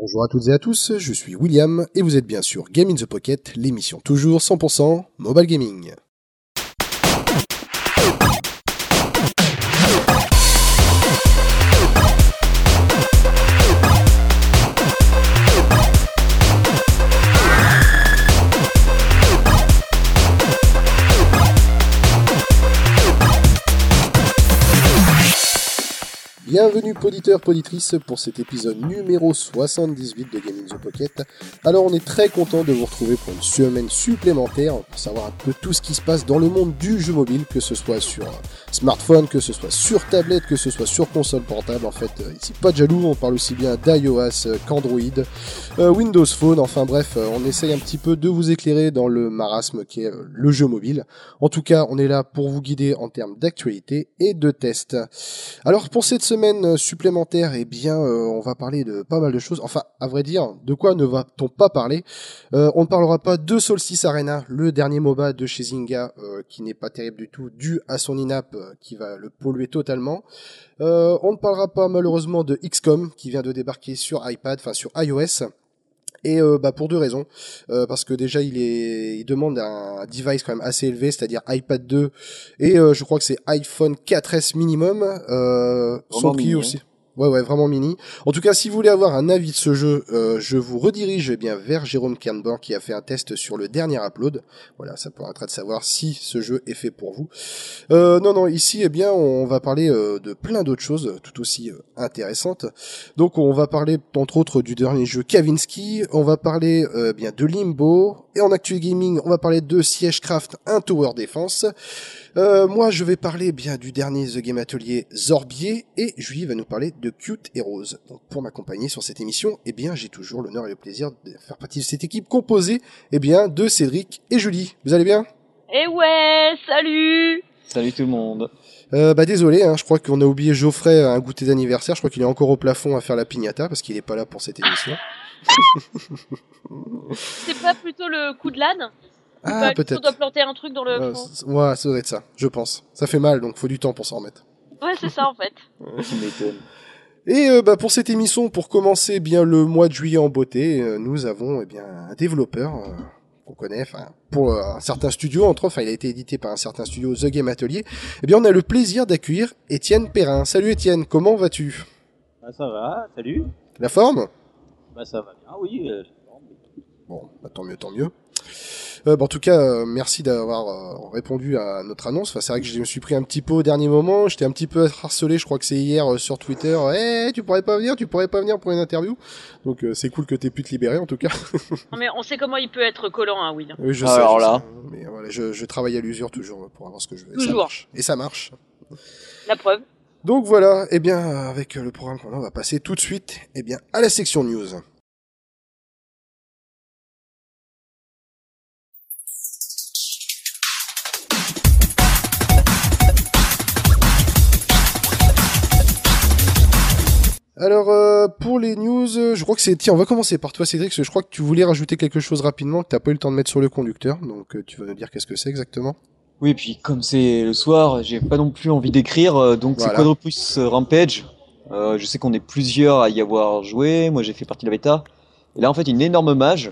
Bonjour à toutes et à tous, je suis William et vous êtes bien sûr Game in the Pocket, l'émission toujours 100% mobile gaming. Bienvenue poditeur, poditrice pour cet épisode numéro 78 de Gaming Pocket. Alors on est très content de vous retrouver pour une semaine supplémentaire pour savoir un peu tout ce qui se passe dans le monde du jeu mobile, que ce soit sur smartphone, que ce soit sur tablette, que ce soit sur console portable. En fait, euh, ici pas de jaloux, on parle aussi bien d'iOS euh, qu'Android, euh, Windows Phone, enfin bref, on essaye un petit peu de vous éclairer dans le marasme qui est le jeu mobile. En tout cas, on est là pour vous guider en termes d'actualité et de tests. Alors pour cette semaine, supplémentaire, eh bien, on va parler de pas mal de choses. Enfin, à vrai dire, de quoi ne va-t-on pas parler euh, On ne parlera pas de Solstice Arena, le dernier MOBA de chez Zynga, euh, qui n'est pas terrible du tout, dû à son inap qui va le polluer totalement. on ne parlera pas malheureusement de XCOM, qui vient de débarquer sur iPad, enfin sur iOS. Et euh, bah pour deux raisons, euh, parce que déjà il est, il demande un device quand même assez élevé, c'est-à-dire iPad 2 et euh, je crois que c'est iPhone 4S minimum. Euh, son prix aussi. Ouais, ouais, vraiment mini. En tout cas, si vous voulez avoir un avis de ce jeu, euh, je vous redirige eh bien vers Jérôme Kernborn qui a fait un test sur le dernier upload. Voilà, ça permettra de savoir si ce jeu est fait pour vous. Euh, non, non, ici, eh bien, on va parler euh, de plein d'autres choses tout aussi intéressantes. Donc, on va parler entre autres du dernier jeu Kavinsky. On va parler euh, bien de Limbo. Et en Actu Gaming, on va parler de Siegecraft, un tower défense. Euh, moi, je vais parler bien du dernier The Game Atelier Zorbier et Julie va nous parler de Cute Heroes. Donc, pour m'accompagner sur cette émission, eh bien, j'ai toujours l'honneur et le plaisir de faire partie de cette équipe composée, eh bien, de Cédric et Julie. Vous allez bien? Eh ouais, salut Salut tout le monde. Euh, bah désolé, hein, je crois qu'on a oublié Geoffrey à un goûter d'anniversaire. Je crois qu'il est encore au plafond à faire la piñata parce qu'il est pas là pour cette émission. C'est pas plutôt le coup de l'âne? Ah, Bah, On peut-être. doit planter un truc dans le Ouais, ça doit être ça, je pense. Ça fait mal, donc faut du temps pour s'en remettre. Ouais, c'est ça en fait. Et euh, bah, pour cette émission, pour commencer eh bien le mois de juillet en beauté, euh, nous avons eh bien un développeur euh, qu'on connaît, enfin pour euh, un certain studio entre autres, enfin il a été édité par un certain studio The Game Atelier. Eh bien on a le plaisir d'accueillir Étienne Perrin. Salut Étienne, comment vas-tu? Bah ça va, salut. La forme? Bah ça va bien, oui. euh, Bon, bah, tant mieux, tant mieux. Euh, bah, en tout cas, euh, merci d'avoir euh, répondu à notre annonce. Enfin, c'est vrai que je me suis pris un petit peu au dernier moment. J'étais un petit peu harcelé, je crois que c'est hier euh, sur Twitter. Eh, tu pourrais pas venir, tu pourrais pas venir pour une interview? Donc euh, c'est cool que t'aies pu te libérer en tout cas. Non, mais on sait comment il peut être collant, hein, Will. Oui, je Ah, sais. alors je là. sais. Mais voilà, je, je travaille à l'usure toujours pour avoir ce que je veux. Et ça Toujours. marche. Et ça marche. La preuve. Donc voilà, eh bien, avec le programme qu'on a, on va passer tout de suite, eh bien, à la section news. Alors, euh, pour les news, euh, je crois que c'est... Tiens, on va commencer par toi, Cédric, parce que je crois que tu voulais rajouter quelque chose rapidement, que t'as pas eu le temps de mettre sur le conducteur, donc euh, tu vas nous dire qu'est-ce que c'est exactement Oui, puis comme c'est le soir, j'ai pas non plus envie d'écrire, donc Voilà. c'est Quadropus euh, Rampage. Je sais qu'on est plusieurs à y avoir joué, moi j'ai fait partie de la bêta. Et là en fait une énorme mage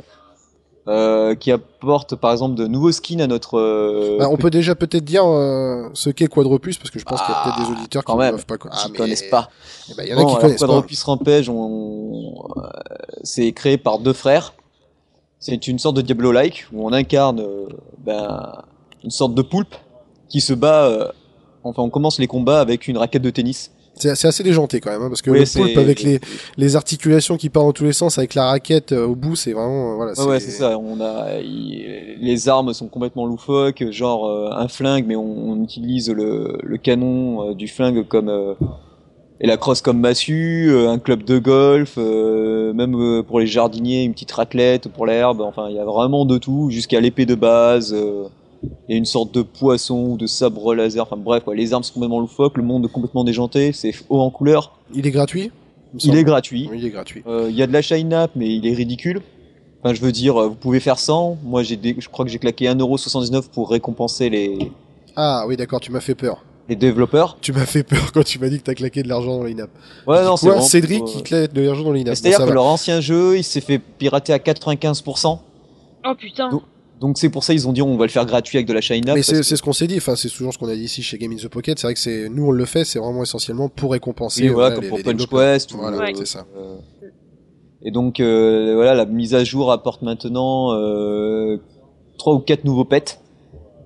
euh, qui apporte par exemple de nouveaux skins à notre... euh, Bah, on peut déjà peut-être dire euh, ce qu'est Quadropus, parce que je pense qu'il y a Ah, peut-être des auditeurs qui ne doivent pas... co- qui Ah, mais- connaissent pas. Eh ben, y en a Bon, qui connaissent pas. Quadropus Rampage, on... euh, c'est créé par deux frères. C'est une sorte de Diablo-like où on incarne euh, ben, une sorte de poulpe qui se bat. Enfin, on commence les combats avec une raquette de tennis. C'est assez déjanté quand même, hein, parce que Oui, le avec les, les articulations qui partent dans tous les sens, avec la raquette euh, au bout, c'est vraiment... euh, voilà, ouais, c'est ça. On a il- les armes sont complètement loufoques, genre euh, un flingue, mais on, on utilise le, le canon euh, du flingue comme euh, et la crosse comme massue, un club de golf, même pour les jardiniers une petite raclette pour l'herbe. Enfin, il y a vraiment de tout, jusqu'à l'épée de base. Et une sorte de poisson ou de sabre laser. Enfin bref, quoi, les armes sont complètement loufoques, le monde est complètement déjanté, c'est haut en couleur. Il est gratuit Il est gratuit. Oui, il est gratuit. Euh, Il y a de la shine up, mais il est ridicule. Enfin, je veux dire, euh, vous pouvez faire 100. Moi, j'ai des- je crois que j'ai claqué 1,79€ pour récompenser les. Ah oui, d'accord, tu m'as fait peur. les développeurs. Tu m'as fait peur quand tu m'as dit que t'as claqué de l'argent dans l'INAP. Ouais, non, c'est Cédric qui euh, claque de l'argent dans l'INAP. C'est-à-dire que va. leur ancien jeu, il s'est fait pirater à 95%. Oh putain. Donc, Donc c'est pour ça ils ont dit on va le faire gratuit avec de la China. Mais parce c'est que- c'est ce qu'on s'est dit, enfin c'est toujours ce qu'on a dit ici chez Game in the Pocket, c'est vrai que c'est nous on le fait, c'est vraiment essentiellement pour récompenser Oui, voilà, voilà, comme les- pour les Punch. Quest. ou, Voilà, Ouais. c'est ça. euh, et donc euh, voilà, la mise à jour apporte maintenant euh, trois ou quatre nouveaux pets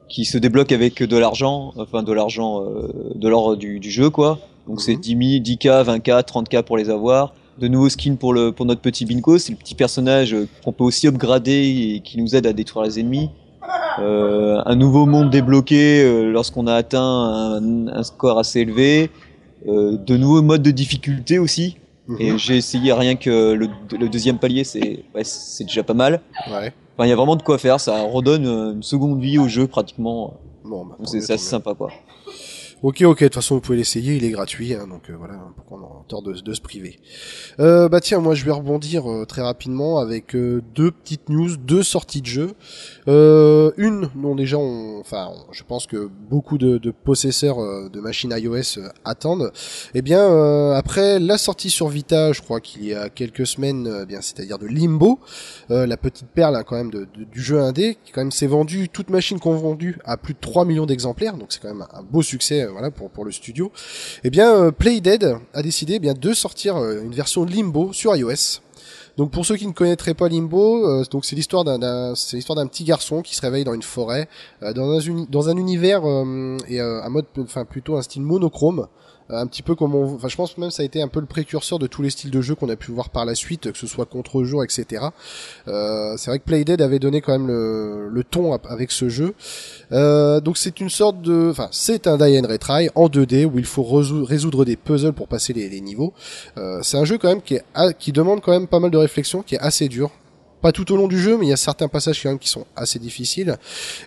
qui se débloquent avec de l'argent, enfin de l'argent euh, de l'or du, du jeu quoi. Donc c'est Mhm. 10 000, 10k, 20k, 30k pour les avoir. De nouveaux skins pour le pour notre petit Binko, c'est le petit personnage euh, qu'on peut aussi upgrader et qui nous aide à détruire les ennemis. Euh, un nouveau monde débloqué euh, lorsqu'on a atteint un, un score assez élevé. Euh, de nouveaux modes de difficulté aussi. Mhm. Et j'ai essayé rien que le, le deuxième palier, c'est ouais, c'est déjà pas mal. Ouais. Enfin, il y a vraiment de quoi faire. Ça redonne une seconde vie au jeu pratiquement. Bon, bah, c'est assez sympa quoi. Ok, ok, de toute façon vous pouvez l'essayer, il est gratuit, hein, donc euh, voilà, pourquoi on a tort de, de se priver. Euh, bah tiens, moi je vais rebondir euh, très rapidement avec euh, deux petites news, deux sorties de. Euh, une, dont déjà, on, enfin, je pense que beaucoup de, possesseurs de machines iOS attendent. Eh bien, après la sortie sur Vita, je crois qu'il y a quelques semaines, euh, bien, c'est-à-dire de Limbo, euh, la petite perle hein, quand même de, de- du jeu indé, qui quand même s'est vendu, toute machine confondue, à plus de 3 millions d'exemplaires, donc c'est quand même un beau succès, euh, voilà, pour, pour le studio. Eh bien, euh, Playdead a décidé eh bien de sortir une version Limbo sur iOS. Donc pour ceux qui ne connaîtraient pas Limbo, euh, donc c'est l'histoire d'un- c'est l'histoire d'un petit garçon qui se réveille dans une forêt, euh, dans un dans un univers euh, et un mode enfin plutôt un style monochrome. Un petit peu comme on, enfin je pense même ça a été un peu le précurseur de tous les styles de jeu qu'on a pu voir par la suite, que ce soit contre-jour, etc. Euh, c'est vrai que Playdead avait donné quand même le, le ton avec ce jeu. Euh, donc c'est une sorte de, enfin c'est un die and retry en 2D où il faut résoudre des puzzles pour passer les, niveaux. Euh, c'est un jeu quand même qui, est, qui demande quand même pas mal de réflexion, qui est assez dur. Pas tout au long du jeu, mais il y a certains passages quand même qui sont assez difficiles.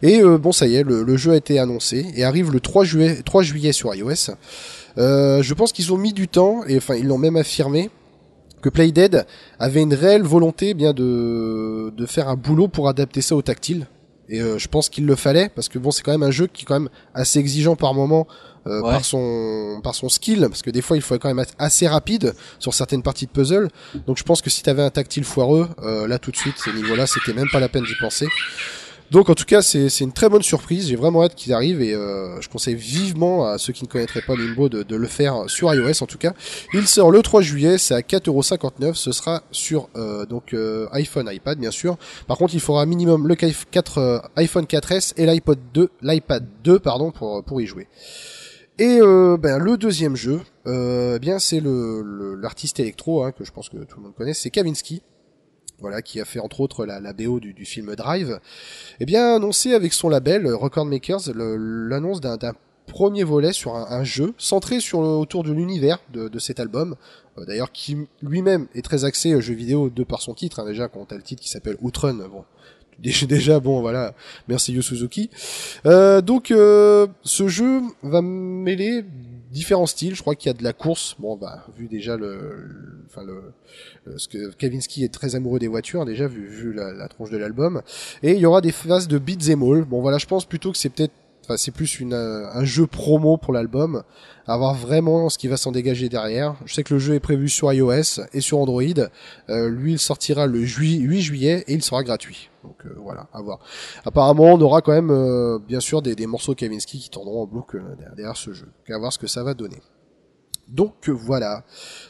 Et euh, bon, ça y est, le, le jeu a été annoncé et arrive le 3 juillet, 3 juillet sur iOS. Euh, je pense qu'ils ont mis du temps et enfin ils l'ont même affirmé que Playdead avait une réelle volonté eh bien de de faire un boulot pour adapter ça au tactile. Et euh, je pense qu'il le fallait parce que bon, c'est quand même un jeu qui est quand même assez exigeant par moment euh, Ouais. par son par son skill parce que des fois il faut quand même être assez rapide sur certaines parties de puzzle. Donc je pense que si t'avais un tactile foireux, euh, là tout de suite ces niveaux-là, c'était même pas la peine d'y penser. Donc en tout cas c'est une très bonne surprise, j'ai vraiment hâte qu'il arrive et euh, je conseille vivement à ceux qui ne connaîtraient pas Limbo de, le faire sur iOS en tout cas. Il sort le 3 juillet, c'est à 4,59€, ce sera sur euh, donc euh, iPhone, iPad bien sûr. Par contre il faudra minimum le 4, euh, iPhone 4S et l'iPod 2, l'iPad 2 pardon pour pour y jouer. Et euh, ben, le deuxième jeu, eh bien c'est le- l'artiste électro hein, que je pense que tout le monde connaît, c'est Kavinsky. Voilà, qui a fait entre autres la, la BO du, du film Drive. Eh bien, annoncé avec son label euh, Record Makers l'annonce d'un premier volet sur un, un jeu centré sur le- autour de l'univers de, de cet album. Euh, D'ailleurs, qui lui-même est très axé euh, jeu vidéo de par son titre. hein, déjà, quand t'as le titre qui s'appelle Outrun, bon, déjà, bon, voilà, merci Yu Suzuki. Euh, donc, euh, ce jeu va mêler différents styles. Je crois qu'il y a de la course. Bon, bah, vu déjà le, enfin le, le- ce que Kavinsky est très amoureux des voitures, déjà vu, vu la, la tronche de l'album. Et il y aura des phases de beats and all. Bon, voilà, je pense plutôt que c'est peut-être, enfin, c'est plus une, euh, un jeu promo pour l'album. À voir vraiment ce qui va s'en dégager derrière. Je sais que le jeu est prévu sur iOS et sur Android. Euh, lui, il sortira le jui- 8 juillet et il sera gratuit. Donc euh, voilà, à voir. Apparemment, on aura quand même, euh, bien sûr, des, des morceaux Kavinsky qui tourneront en boucle derrière, ce jeu. Donc, à voir ce que ça va donner. Donc voilà.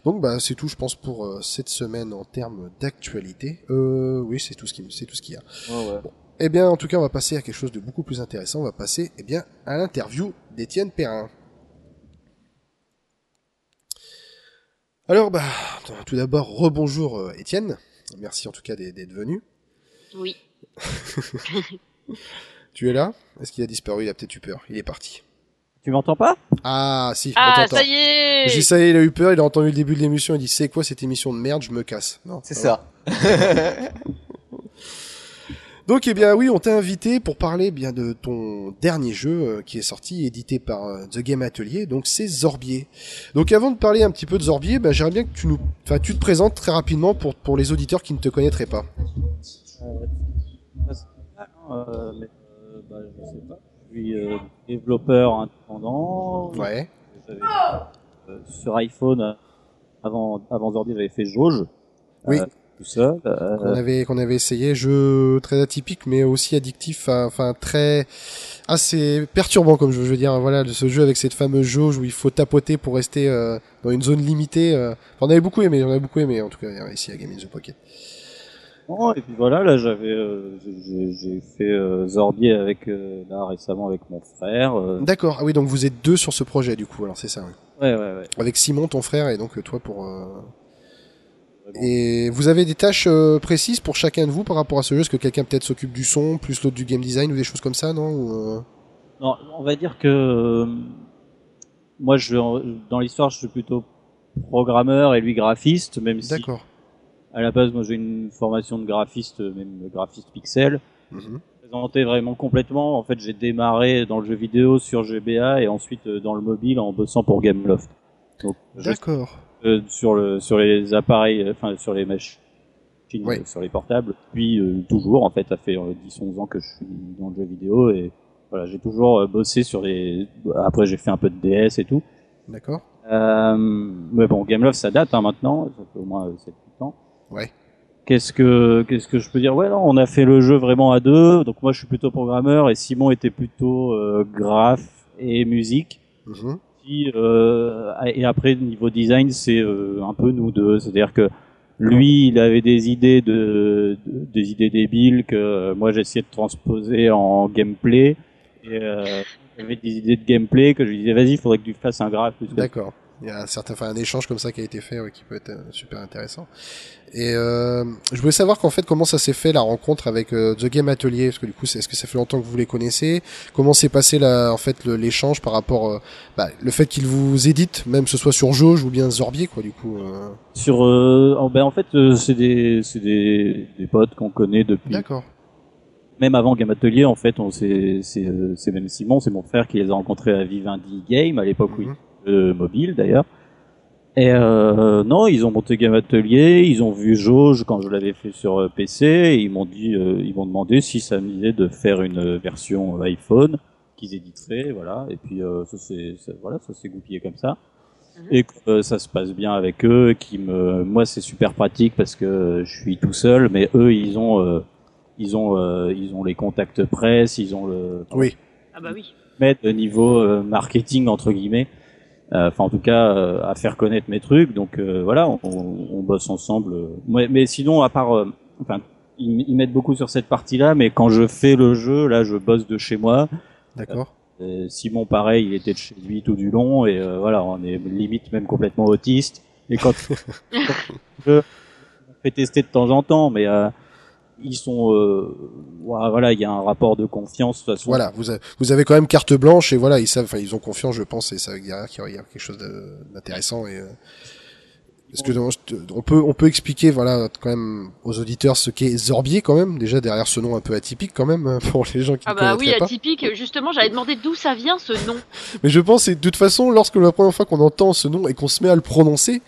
Donc bah c'est tout, je pense, pour euh, cette semaine en termes d'actualité. Euh, oui, c'est tout ce qui, c'est tout ce qu'il y a. Ouais. Eh bien, en tout cas, on va passer à quelque chose de beaucoup plus intéressant. On va passer, eh bien, à l'interview d'Étienne Perrin. Alors, bah, tout d'abord, rebonjour euh, Étienne. Merci en tout cas d'être venu. Oui. Tu es là? Est-ce qu'il a disparu? Il a peut-être eu peur. Il est parti. Tu m'entends pas? Ah, si, Ah, ça y est J'ai dit ça y est, il a eu peur, il a entendu le début de l'émission, il dit c'est quoi cette émission de merde, je me casse. Non, C'est ça. Donc eh bien oui, on t'a invité pour parler eh bien de ton dernier jeu euh, qui est sorti, édité par euh, The Game Atelier, donc c'est Zorbier. Donc avant de parler un petit peu de Zorbier, ben, j'aimerais bien que tu nous, enfin tu te présentes très rapidement pour pour les auditeurs qui ne te connaîtraient pas. euh, euh, mais, bah, Je sais pas. suis euh, développeur indépendant. Ouais. Euh, sur iPhone, avant, avant Zordi, j'avais fait Jauge. Oui. Tout seul. euh, qu'on avait qu'on avait essayé jeu très atypique mais aussi addictif enfin très assez perturbant comme je veux dire voilà de ce jeu avec cette fameuse jauge où il faut tapoter pour rester euh, dans une zone limitée euh. Enfin, on avait beaucoup aimé on avait beaucoup aimé en tout cas ici à Game in the Pocket bon, et puis voilà, là, j'avais, euh, j'ai, fait euh, Zordi avec, euh, là, récemment avec mon frère. euh, d'accord ah oui donc vous êtes deux sur ce projet du coup alors c'est ça oui. ouais, ouais, ouais. avec Simon ton frère et donc euh, toi pour euh. Et vous avez des tâches euh, précises pour chacun de vous par rapport à ce jeu? Est-ce que quelqu'un peut-être s'occupe du son plus l'autre du game design ou des choses comme ça non Ou, euh, Non, on va dire que euh, moi, je, dans l'histoire, je suis plutôt programmeur et lui graphiste, même si d'accord à la base, moi, j'ai une formation de graphiste, même graphiste pixel. Mhm. Présenté vraiment complètement. En fait, j'ai démarré dans le jeu vidéo sur GBA et ensuite dans le mobile en bossant pour Gameloft. Je d'accord euh, sur le sur les appareils, euh, enfin sur les machines, sur les portables. Puis euh, toujours, en fait, ça fait euh, 10-11 ans que je suis dans le jeu vidéo et voilà, j'ai toujours bossé sur les. Après, j'ai fait un peu de DS et tout. d'accord mais bon, Gameloft, ça date hein, maintenant, ça fait au moins 7 ans. Ouais. Qu'est-ce que qu'est-ce que je peux dire? Ouais, non, on a fait le jeu vraiment à deux. Donc moi, je suis plutôt programmeur et Simon était plutôt euh, graphe et musique. Mhm. Puis, euh, et après niveau design, c'est euh, un peu nous deux. C'est-à-dire que lui, il avait des idées de, de- des idées débiles que euh, moi j'essayais de transposer en gameplay. Et avait des idées de gameplay que je lui disais vas-y, il faudrait que tu fasses un graphe. D'accord. Il y a un certain, enfin, un échange comme ça qui a été fait, ouais, qui peut être euh, super intéressant. Et euh, je voulais savoir qu'en fait, comment ça s'est fait la rencontre avec euh, The Game Atelier, parce que du coup, est-ce que ça fait longtemps que vous les connaissez? Comment s'est passé la, en fait, l'échange par rapport, euh, bah, le fait qu'ils vous éditent, même que ce soit sur Jauge ou bien Zorbier, quoi, du coup. Sur, euh, en- ben en fait, euh, c'est des, c'est des, des potes qu'on connaît depuis D'accord. même avant Game Atelier. En fait, on c'est, c'est, c'est même Simon, c'est mon frère qui les a rencontrés à Vivendi Game à l'époque où Mhm. Était mobile d'ailleurs. Et euh, non, ils ont monté Game Atelier, ils ont vu Jauge quand je l'avais fait sur euh, PC, et ils m'ont dit, euh, ils m'ont demandé si ça me disait de faire une version iPhone qu'ils éditeraient, voilà. Et puis euh, ça c'est, ça- voilà, ça s'est goupillé comme ça. Mhm. Et que euh, ça se passe bien avec eux, qui me, moi c'est super pratique parce que je suis tout seul, mais eux ils ont, euh, ils ont, euh, ils ont les contacts presse, ils ont le, Oui. Ah bah oui. mettre niveau euh, marketing entre guillemets. Euh, Enfin, en tout cas, euh, à faire connaître mes trucs. Donc euh, voilà, on, on bosse ensemble. Ouais, mais sinon, à part, euh, enfin, ils, ils mettent beaucoup sur cette partie-là. Mais quand je fais le jeu, là, je bosse de chez moi. D'accord. Euh, Simon, pareil, il était de chez lui tout du long. Et euh, voilà, on est limite même complètement autiste. Et quand je on fait tester de temps en temps, mais euh, ils sont, euh, voilà, il y a un rapport de confiance. De toute façon. Voilà, vous, a- vous avez quand même carte blanche et voilà, ils savent, enfin, ils ont confiance, je pense, et ça veut dire qu'il y a- il y a quelque chose d'intéressant et. euh, Est-ce que on peut on peut expliquer voilà quand même aux auditeurs ce qu'est Zorbier quand même déjà derrière ce nom un peu atypique quand même pour les gens qui Ah bah oui, pas. atypique. Justement, j'allais demander d'où ça vient ce nom. Mais je pense et de toute façon lorsque la première fois qu'on entend ce nom et qu'on se met à le prononcer,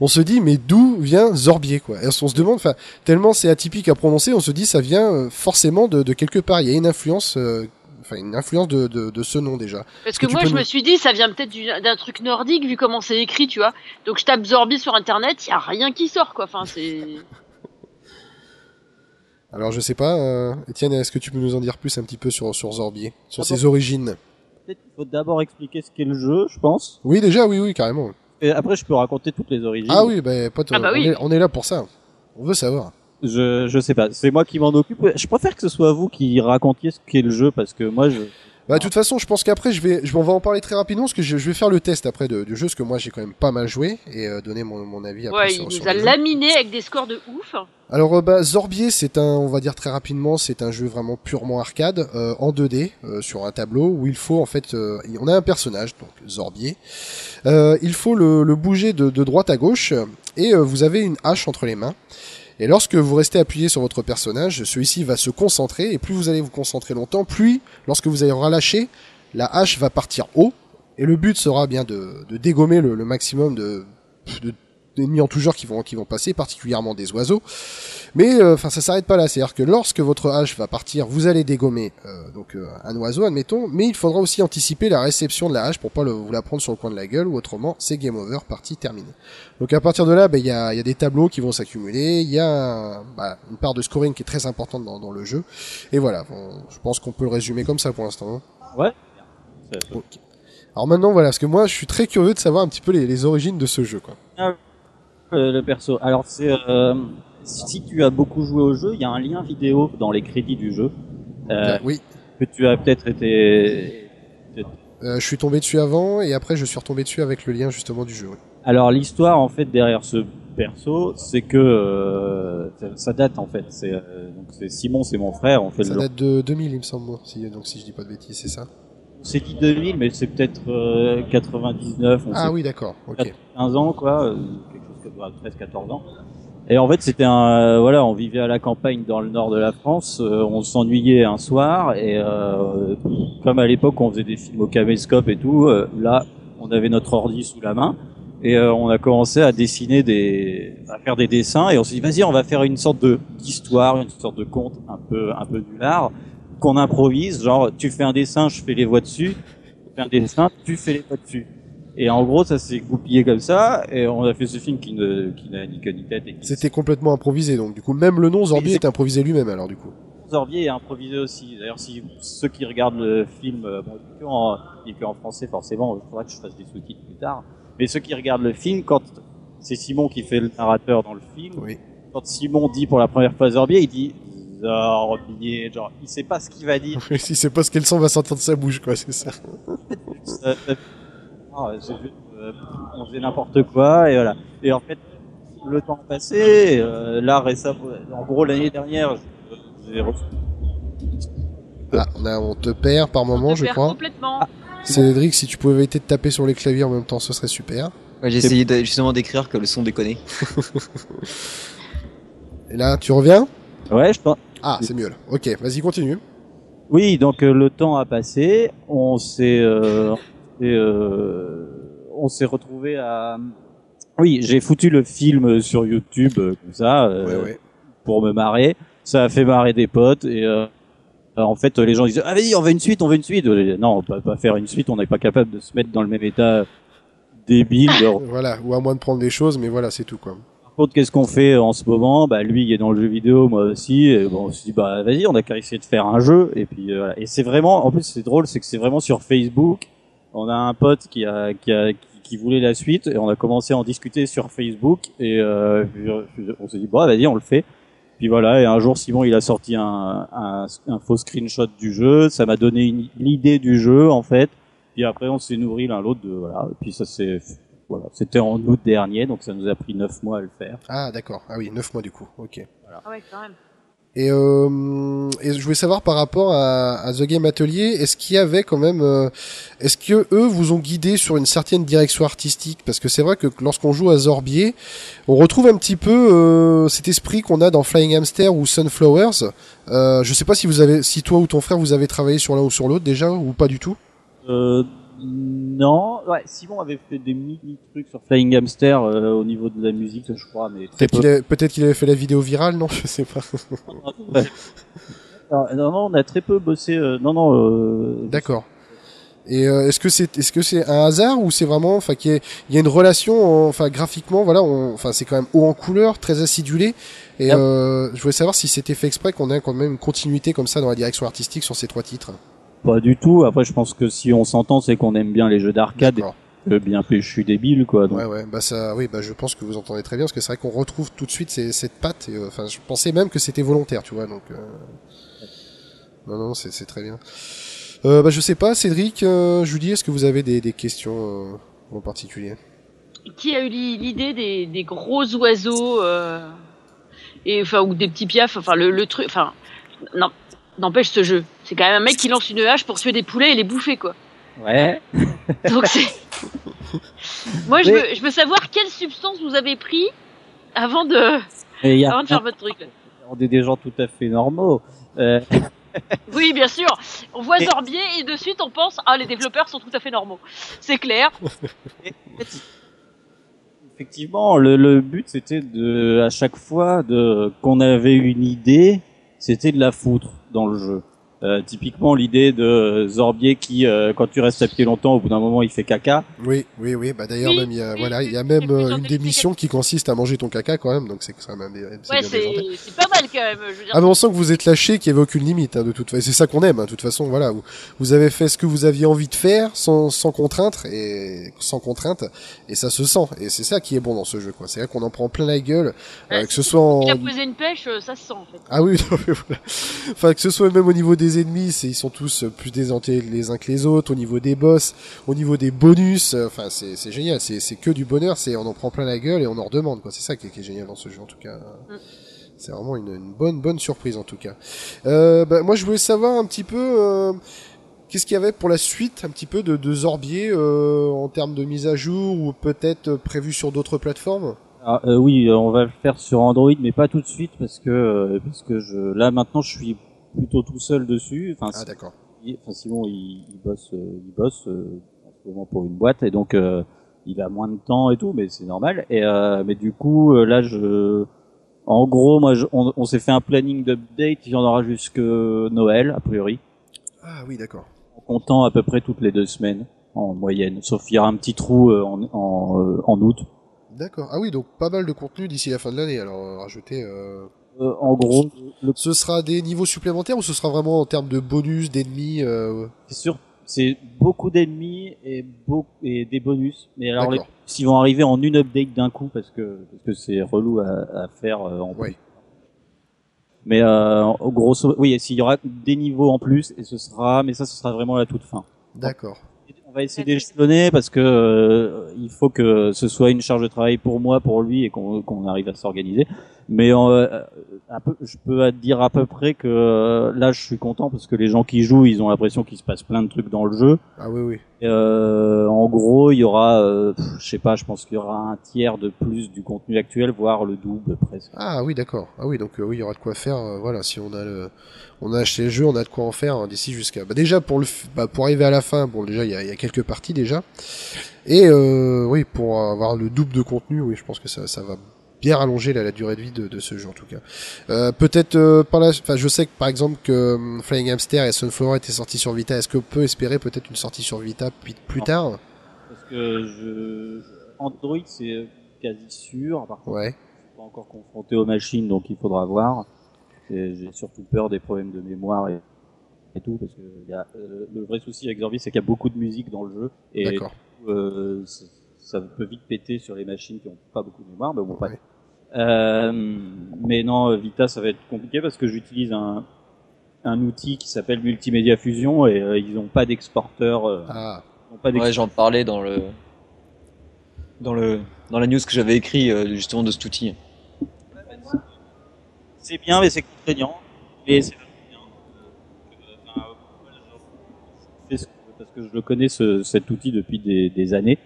on se dit mais d'où vient Zorbier quoi? Et on se demande enfin tellement c'est atypique à prononcer, on se dit ça vient euh, forcément de, de quelque part, il y a une influence euh, enfin une influence de, de, de ce nom déjà. Parce que que moi, je nous- me suis dit, ça vient peut-être du- d'un truc nordique, vu comment c'est écrit, tu vois. Donc je tape Zorbi sur internet, il y a rien qui sort, quoi. Enfin, c'est. Alors je sais pas, euh, Étienne, est-ce que tu peux nous en dire plus un petit peu sur, sur Zorbier, sur Ah ses origines? Peut-être qu'il faut d'abord expliquer ce qu'est le jeu, je pense. Oui déjà, oui, oui, carrément. Et après, je peux raconter toutes les origines. Ah oui, bah, pote, Ah bah on, oui. est, on est là pour ça. On veut savoir. Je, je sais pas. C'est moi qui m'en occupe. Je préfère que ce soit vous qui racontiez ce qu'est le jeu parce que moi, je. Bah, de toute façon, je pense qu'après, je vais, je, on va en parler très rapidement parce que je, je vais faire le test après de, du jeu, parce que moi, j'ai quand même pas mal joué et euh, donner mon, mon avis après Ouais, sur, il sur nous a jeu. laminé avec des scores de ouf. Alors, euh, bah, Zorbier, c'est un, on va dire très rapidement, c'est un jeu vraiment purement arcade, euh, en 2D, euh, sur un tableau où il faut en fait, euh, on a un personnage, donc Zorbier. Euh, il faut le, le bouger de, de droite à gauche et euh, vous avez une hache entre les mains. Et lorsque vous restez appuyé sur votre personnage, celui-ci va se concentrer et plus vous allez vous concentrer longtemps, plus lorsque vous allez relâcher, la hache va partir haut et le but sera bien de, dégommer le, maximum de d'ennemis en tout genre qui vont qui vont passer, particulièrement des oiseaux. Mais euh, enfin, ça s'arrête pas là. C'est-à-dire que lorsque votre hache va partir, vous allez dégommer euh, donc euh, un oiseau, admettons. Mais il faudra aussi anticiper la réception de la hache pour pas le, vous la prendre sur le coin de la gueule, ou autrement, c'est game over, partie terminée. Donc à partir de là, ben, il y, a, y a des tableaux qui vont s'accumuler. Il y a bah, une part de scoring qui est très importante dans, dans le jeu. Et voilà, bon, je pense qu'on peut le résumer comme ça pour l'instant. hein. Ouais. Ok. Alors maintenant, voilà, parce que moi, je suis très curieux de savoir un petit peu les, les origines de ce jeu, quoi. Euh, le perso. Alors c'est euh, si tu as beaucoup joué au jeu, il y a un lien vidéo dans les crédits du jeu euh, oui, que tu as peut-être été. euh, je suis tombé dessus avant et après je suis retombé dessus avec le lien justement du jeu. oui. Alors l'histoire en fait derrière ce perso, c'est que euh, ça- date en fait. C'est euh, donc c'est Simon, c'est mon frère. On fait Ça le. date de 2000, il me semble, si, donc si je dis pas de bêtises, c'est ça? C'est dit 2000, mais c'est peut-être euh, 99. On Ah sait oui, d'accord, ok. 15 ans, quoi, euh, quelque chose comme ouais, 13, 14 ans. Et en fait, c'était un, euh, voilà, on vivait à la campagne dans le nord de la France, euh, on s'ennuyait un soir, et euh, comme à l'époque on faisait des films au caméscope et tout, là, on avait notre ordi sous la main, et on a commencé à dessiner des, à faire des dessins, et on s'est dit, vas-y, on va faire une sorte d'histoire, une sorte de conte un peu, un peu du lard, qu'on improvise, genre, tu fais un dessin, je fais les voix dessus, tu fais un dessin, tu fais les voix dessus. Et en gros, ça s'est goupillé comme ça, et on a fait ce film qui ne, qui n'a ni queue ni tête. Et qui C'était complètement improvisé, donc du coup, même le nom Zorbi c'est- est improvisé lui-même, alors du coup. Zorbier est improvisé aussi. D'ailleurs, si ceux qui regardent le film, euh, bon, il en, il en français forcément, il faudra que je fasse des sous-titres plus tard. Mais ceux qui regardent le film, quand c'est Simon qui fait le narrateur dans le film, Oui. quand Simon dit pour la première fois Zorbier, il dit Zorbier, genre, il sait pas ce qu'il va dire. si c'est pas ce quel son va sortir de sa bouche, quoi, c'est ça. Ah, euh, on faisait n'importe quoi et voilà. Et en fait, le temps passé, euh, là récemment, en gros l'année dernière, je- j'ai reçu Ah, on, a, on te perd par moment, On te je perd crois. complètement. Cédric, si tu pouvais éviter de taper sur les claviers en même temps, ce serait super. Ouais, J'ai essayé de- justement d'écrire que le son déconnait. Et là, tu reviens? Ouais, je pense. Ah, c'est mieux là. Ok, vas-y, continue. Oui, donc euh, le temps a passé, on s'est, euh, on s'est, euh, on s'est retrouvé à. Oui, j'ai foutu le film sur YouTube euh, comme ça euh, Ouais, ouais. pour me marrer. Ça a fait marrer des potes et en fait les gens disaient ah vas-y on veut une suite, on veut une suite. Non, on peut pas faire une suite, on n'est pas capable de se mettre dans le même état débile. de Voilà, ou à moins de prendre des choses, mais voilà, c'est tout quoi. Par contre, qu'est-ce qu'on fait en ce moment? Bah lui, il est dans le jeu vidéo, moi aussi. Et bon, on s'est dit bah vas-y, on a qu'à essayer de faire un jeu. Et puis euh, voilà. Et c'est vraiment, en plus c'est drôle, c'est que c'est vraiment sur Facebook. On a un pote qui a qui a qui, voulait la suite et on a commencé à en discuter sur Facebook et euh, on s'est dit bah vas-y, on le fait. Puis voilà, et un jour Simon il a sorti un, un, un faux screenshot du jeu, ça m'a donné une, l'idée du jeu en fait. Puis après on s'est nourri l'un l'autre de voilà. Et puis ça c'est voilà, c'était en août dernier, donc ça nous a pris neuf mois à le faire. Ah, d'accord. Ah oui, 9 mois du coup. Ok. Ah ouais, quand même. Et, euh, je voulais savoir par rapport à, The Game Atelier, est-ce qu'il y avait quand même, euh, est-ce que eux vous ont guidé sur une certaine direction artistique? Parce que c'est vrai que lorsqu'on joue à Zorbier, on retrouve un petit peu euh, cet esprit qu'on a dans Flying Hamster ou Sunflowers. Euh, je sais pas si vous avez, si toi ou ton frère vous avez travaillé sur l'un ou sur l'autre déjà ou pas du tout? Non, ouais, Simon avait fait des mini trucs sur Flying Hamster euh, au niveau de la musique, je crois, mais très Peut-être qu'il avait, peut-être qu'il avait fait la vidéo virale, non Je sais pas. non, non, non, on a très peu bossé. euh, non, non. Euh, D'accord. Et euh, est-ce que c'est est-ce que c'est un hasard ou c'est vraiment enfin qu'il y, il y a une relation enfin graphiquement voilà on- enfin c'est quand même haut en couleur très acidulé et Yep. euh, je voulais savoir si c'était fait exprès qu'on ait quand même une continuité comme ça dans la direction artistique sur ces trois titres. Pas du tout. Après, je pense que si on s'entend, c'est qu'on aime bien les jeux d'arcade, que bien péchu débile, quoi. Donc, Ouais ouais bah ça oui bah je pense que vous entendez très bien parce que c'est vrai qu'on retrouve tout de suite ces- cette patte et, euh, enfin je pensais même que c'était volontaire tu vois donc euh... non non c'est très bien. Euh, bah je sais pas Cédric euh, Julie est-ce que vous avez des, des questions euh, en particulier? Qui a eu l'i- l'idée des, des gros oiseaux euh, et enfin ou des petits piafs, enfin le, le truc, enfin non, n'empêche ce jeu. C'est quand même un mec qui lance une hache pour tuer des poulets et les bouffer quoi. ouais. Donc c'est. Moi je Mais- veux, je veux savoir quelle substance vous avez pris avant de, Et il y a avant de faire votre truc. là. on est des gens tout à fait normaux. Euh, Oui, bien sûr. On voit Et- Zorbier et de suite on pense ah les développeurs sont tout à fait normaux. C'est clair. Effectivement, le, le but c'était de, à chaque fois, de qu'on avait une idée, c'était de la foutre dans le jeu. Euh, typiquement l'idée de Zorbier qui, euh, quand tu restes à pied longtemps, au bout d'un moment, il fait caca. Oui, oui, oui. Bah d'ailleurs, Oui, même il y a, oui, voilà, il y a même euh, une missions qui consiste à manger ton caca quand même, donc c'est quand même c'est Ouais, c'est pas mal quand même. Je veux dire, Ah mais on sent que vous êtes lâché, qu'il n'y avait aucune limite hein, de toute façon. C'est ça qu'on aime. hein, De toute façon, voilà, vous, vous avez fait ce que vous aviez envie de faire sans, sans contrainte et sans contrainte, et ça se sent. Et c'est ça qui est bon dans ce jeu, quoi. C'est vrai qu'on en prend plein la gueule, euh, Ouais, que ce soit en il a posé une pêche, euh, ça se sent en fait. ah oui, non, mais voilà. Enfin, que ce soit même au niveau des ennemis, c'est, ils sont tous plus désentés les uns que les autres, au niveau des boss, au niveau des bonus, euh, enfin, c'est, c'est génial, c'est, c'est que du bonheur, c'est, on en prend plein la gueule et on en redemande, quoi. C'est ça qui est, qui est génial dans ce jeu, en tout cas. Mm. C'est vraiment une, une bonne, bonne surprise, en tout cas. Euh, bah, moi, je voulais savoir un petit peu, euh, qu'est-ce qu'il y avait pour la suite, un petit peu de, de Zorbier, euh, en termes de mise à jour, ou peut-être prévu sur d'autres plateformes? Ah, euh, oui, on va le faire sur Android, mais pas tout de suite parce que euh, parce que je là maintenant je suis plutôt tout seul dessus. Enfin, Ah, d'accord. Enfin Simon il, il bosse, euh, il bosse euh, pour une boîte et donc euh, il a moins de temps et tout, mais c'est normal. Et euh, mais du coup euh, là je, en gros moi je- on, on s'est fait un planning d'update, il y en aura jusque Noël a priori, Ah oui, d'accord. en comptant à peu près toutes les deux semaines en moyenne, sauf il y aura un petit trou euh, en en, en août. D'accord. Ah oui, donc pas mal de contenu d'ici la fin de l'année. Alors, euh, rajouter. Euh... En gros, le Ce sera des niveaux supplémentaires ou ce sera vraiment en termes de bonus, d'ennemis euh... C'est sûr, c'est beaucoup d'ennemis et, des bonus. Mais alors, les, D'accord. ils vont arriver en une update d'un coup parce que parce que c'est relou à, à faire euh, en Ouais. plus. Mais euh, grosso, oui, s'il y aura des niveaux en plus et ce sera, mais ça, ce sera vraiment à la toute fin. D'accord. On va essayer d'échelonner parce que euh, il faut que ce soit une charge de travail pour moi, pour lui et qu'on qu'on arrive à s'organiser. Mais euh, un peu, je peux dire à peu près que euh, là, je suis content parce que les gens qui jouent, ils ont l'impression qu'il se passe plein de trucs dans le jeu. Ah oui, oui. Euh, en gros, il y aura, euh, je sais pas, je pense qu'il y aura un tiers de plus du contenu actuel, voire le double presque. Ah oui, d'accord. Ah oui, donc euh, oui, il y aura de quoi faire. euh, voilà, si on a le, on a acheté le jeu, on a de quoi en faire hein, d'ici jusqu'à. Bah déjà pour le, bah, pour arriver à la fin, bon déjà il y a, il y a quelques parties déjà. Et euh, oui, pour avoir le double de contenu, oui, je pense que ça, ça va bien rallonger la, la durée de vie de, de ce jeu en tout cas. Euh, Peut-être euh, par la, enfin je sais que par exemple que hum, Flying Hamster et Sunflower étaient sortis sur Vita. Est-ce qu'on peut espérer peut-être une sortie sur Vita puis plus Non. tard? Parce que je, Android, c'est quasi sûr. Par contre, Ouais. je suis pas encore confronté aux machines, donc il faudra voir. Et J'ai surtout peur des problèmes de mémoire et, et tout, parce que y a, euh, le vrai souci avec Zorbi, c'est qu'il y a beaucoup de musique dans le jeu. Et euh, ça, peut vite péter sur les machines qui ont pas beaucoup de mémoire, mais bon. Ouais. Euh, mais non, Vita, ça va être compliqué parce que j'utilise un, un outil qui s'appelle Multimédia Fusion et euh, ils n'ont pas d'exporteur. euh, Ah. Ouais, j'en parlais dans le dans le dans la news que j'avais écrit euh, justement de cet outil. C'est bien, mais c'est contraignant. Mais c'est bien. Euh, parce que je le connais ce, cet outil depuis des, des années.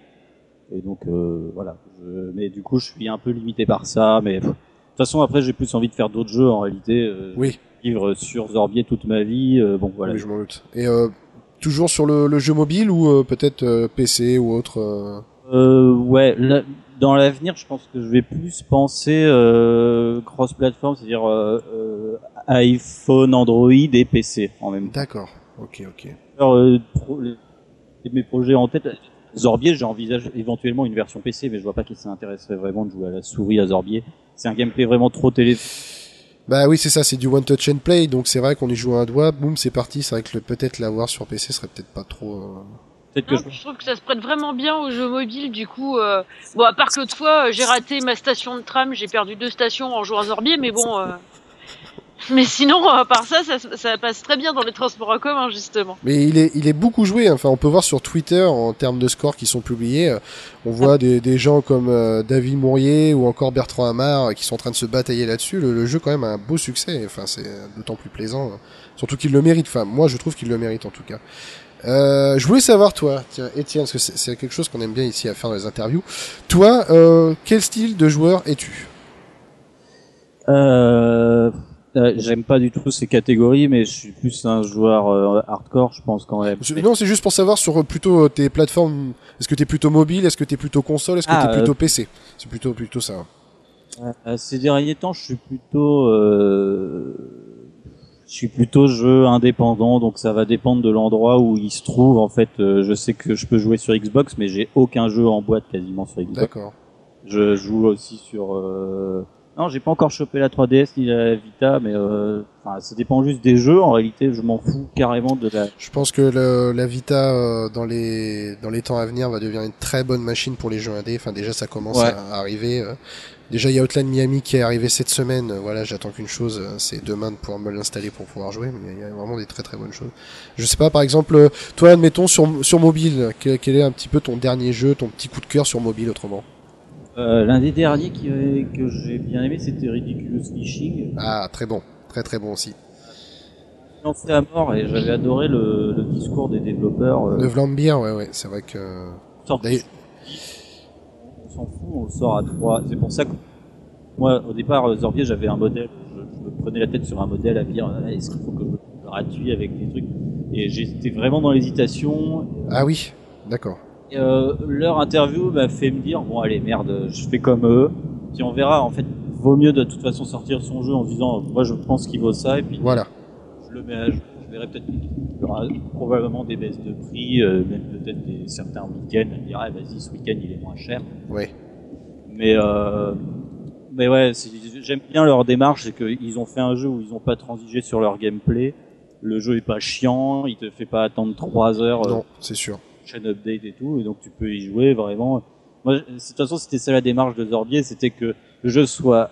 Et donc euh, voilà. Je, mais du coup, je suis un peu limité par ça. Mais pff, de toute façon, après, j'ai plus envie de faire d'autres jeux en réalité. Euh, Oui. Vivre sur Zorbier toute ma vie. euh, bon voilà. Oui, je m'en doute. Et euh, toujours sur le, le jeu mobile ou euh, peut-être euh, PC ou autre euh, Euh, ouais, là, dans l'avenir, je pense que je vais plus penser euh, cross-platform, c'est-à-dire iPhone, Android et PC en même temps. D'accord. Ok, ok. Alors, euh, pro- les- mes projets en tête, Zorbier, j'envisage éventuellement une version PC, mais je vois pas qui ça intéresserait vraiment de jouer à la souris à Zorbier. C'est un gameplay vraiment trop télé. Bah oui, c'est ça, c'est du one touch and play, donc c'est vrai qu'on y joue à un doigt, boum, c'est parti. C'est vrai que le- peut-être l'avoir sur PC serait peut-être pas trop. euh, Peut-être que Non, je... puis je trouve que ça se prête vraiment bien aux jeux mobiles. Du coup, euh, bon, à part que l'autre fois, euh, j'ai raté ma station de tram, j'ai perdu deux stations en jouant à Zorbier, mais bon. euh, Mais sinon, à part ça, ça, ça passe très bien dans les transports en commun, justement. Mais il est, il est beaucoup joué. hein. Enfin, on peut voir sur Twitter en termes de scores qui sont publiés, euh, on voit des, des gens comme euh, David Mourier ou encore Bertrand Hamar euh, qui sont en train de se batailler là-dessus. Le, le jeu quand même a un beau succès. Enfin, c'est d'autant plus plaisant. hein. Surtout qu'il le mérite. Enfin, moi, je trouve qu'il le mérite en tout cas. Euh, je voulais savoir toi, tiens, Étienne, parce que c'est c'est quelque chose qu'on aime bien ici à faire dans les interviews. Toi, euh, quel style de joueur es-tu? Euh, Euh, J'aime pas du tout ces catégories, mais je suis plus un joueur euh, hardcore, je pense quand même. Je- Non, c'est juste pour savoir sur euh, plutôt tes plateformes. Est-ce que t'es plutôt mobile Est-ce que t'es plutôt console Est-ce que Ah, t'es plutôt PC C'est plutôt plutôt ça. Euh, ces derniers temps, je suis plutôt, euh, je suis plutôt jeu indépendant, donc ça va dépendre de l'endroit où il se trouve. En fait, euh, je sais que je peux jouer sur Xbox, mais j'ai aucun jeu en boîte quasiment sur Xbox. D'accord. Je joue aussi sur. Euh... Non, j'ai pas encore chopé la 3DS ni la Vita, mais euh... ça dépend juste des jeux. En réalité, je m'en fous carrément de la. Je pense que le, la Vita euh, dans les dans les temps à venir va devenir une très bonne machine pour les jeux indés. Enfin déjà ça commence Ouais. à arriver. euh. Déjà il y a Outland Miami qui est arrivé cette semaine. Voilà, j'attends qu'une chose, euh, c'est demain de pouvoir me l'installer pour pouvoir jouer. Mais il y a vraiment des très très bonnes choses. Je sais pas, par exemple, euh, toi admettons sur sur mobile, quel, quel est un petit peu ton dernier jeu, ton petit coup de cœur sur mobile autrement? Euh, L'un des derniers qui, que j'ai bien aimé, c'était Ridiculous Fishing. Ah très bon, très très bon aussi. lancé à mort et j'avais adoré le, le discours des développeurs. euh, Le Vlambeer, ouais ouais, c'est vrai que sorti- on s'en fout, on sort à trois. C'est pour ça que moi, au départ, euh, Zorbier, j'avais un modèle. Je, je me prenais la tête sur un modèle à dire ah, est-ce qu'il faut que je gratuit avec des trucs? Et j'étais vraiment dans l'hésitation. ah oui, d'accord. Euh, leur interview m'a fait me dire bon allez merde, je fais comme eux. Puis on verra. En fait, vaut mieux de toute façon sortir son jeu en se disant moi je pense qu'il vaut ça et puis Voilà. je le mets à jour. Je verrai peut-être qu'il y aura probablement des baisses de prix, euh, même peut-être des certains week-ends. On dirait, vas-y, ce week-end il est moins cher. Ouais. Mais euh, mais ouais, j'aime bien leur démarche, c'est qu'ils ont fait un jeu où ils ont pas transigé sur leur gameplay. Le jeu est pas chiant, il te fait pas attendre 3 heures, euh, Non, c'est sûr. Chaîne update et tout, et donc tu peux y jouer vraiment. Moi, de toute façon, c'était ça la démarche de Zorbier, c'était que le jeu soit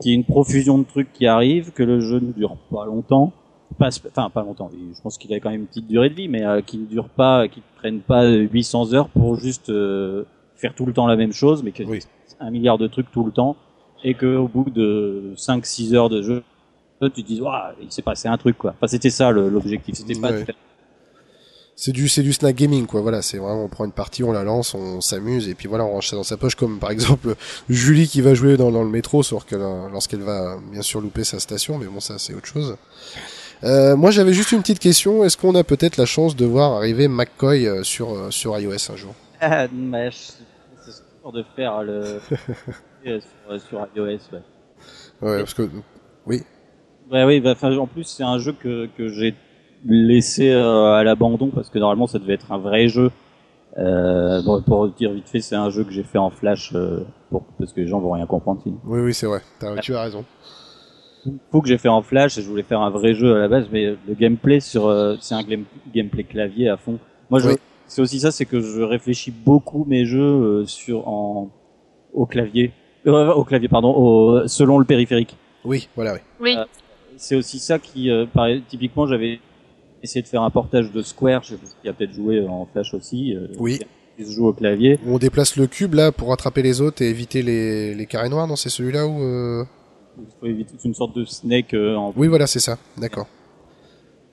qu'il y ait une profusion de trucs qui arrivent, que le jeu ne dure pas longtemps, pas, sp- enfin pas longtemps. Je pense qu'il a quand même une petite durée de vie, mais euh, qu'il ne dure pas, qu'il ne prenne pas 800 heures pour juste euh, faire tout le temps la même chose, mais qu'il Oui. un milliard de trucs tout le temps, et que au bout de 5-6 heures de jeu, tu te dis, Ouah, il s'est passé un truc quoi. Enfin, c'était ça l'objectif, c'était pas de Ouais. faire C'est du, c'est du snack gaming, quoi. Voilà, c'est vraiment, on prend une partie, on la lance, on s'amuse, et puis voilà, on range ça dans sa poche, comme par exemple Julie qui va jouer dans, dans le métro, sauf qu'elle, a- lorsqu'elle va bien sûr louper sa station, mais bon, ça c'est autre chose. Euh, moi, j'avais juste une petite question. Est-ce qu'on a peut-être la chance de voir arriver McCoy euh, sur euh, sur iOS un jour? Ah, c'est sûr de faire le euh, sur, sur iOS. Ouais, Ouais, parce que ouais, oui. bah, en plus, c'est un jeu que que j'ai laissé euh, à l'abandon parce que normalement, ça devait être un vrai jeu. Euh, bon, pour dire vite fait, c'est un jeu que j'ai fait en flash euh, pour parce que les gens vont rien comprendre. sinon. oui, oui, c'est vrai. T'as- tu as raison. Faut que j'ai fait en flash et je voulais faire un vrai jeu à la base, mais le gameplay sur euh, c'est un game- gameplay clavier à fond. Moi, je Oui. c'est aussi ça, c'est que je réfléchis beaucoup mes jeux euh, sur en au clavier, Euh, au clavier pardon, au, selon le périphérique. Oui, voilà, oui. Oui. Euh, C'est aussi ça qui, euh, pareil, typiquement, j'avais essayé de faire un portage de Square, je sais tu as peut-être joué en flash aussi. euh, Oui. Qui se joue au clavier. On déplace le cube là pour attraper les autres et éviter les, les carrés noirs. Non, c'est celui-là où. euh, Il faut éviter une sorte de snake euh, en Oui, voilà, c'est ça. D'accord.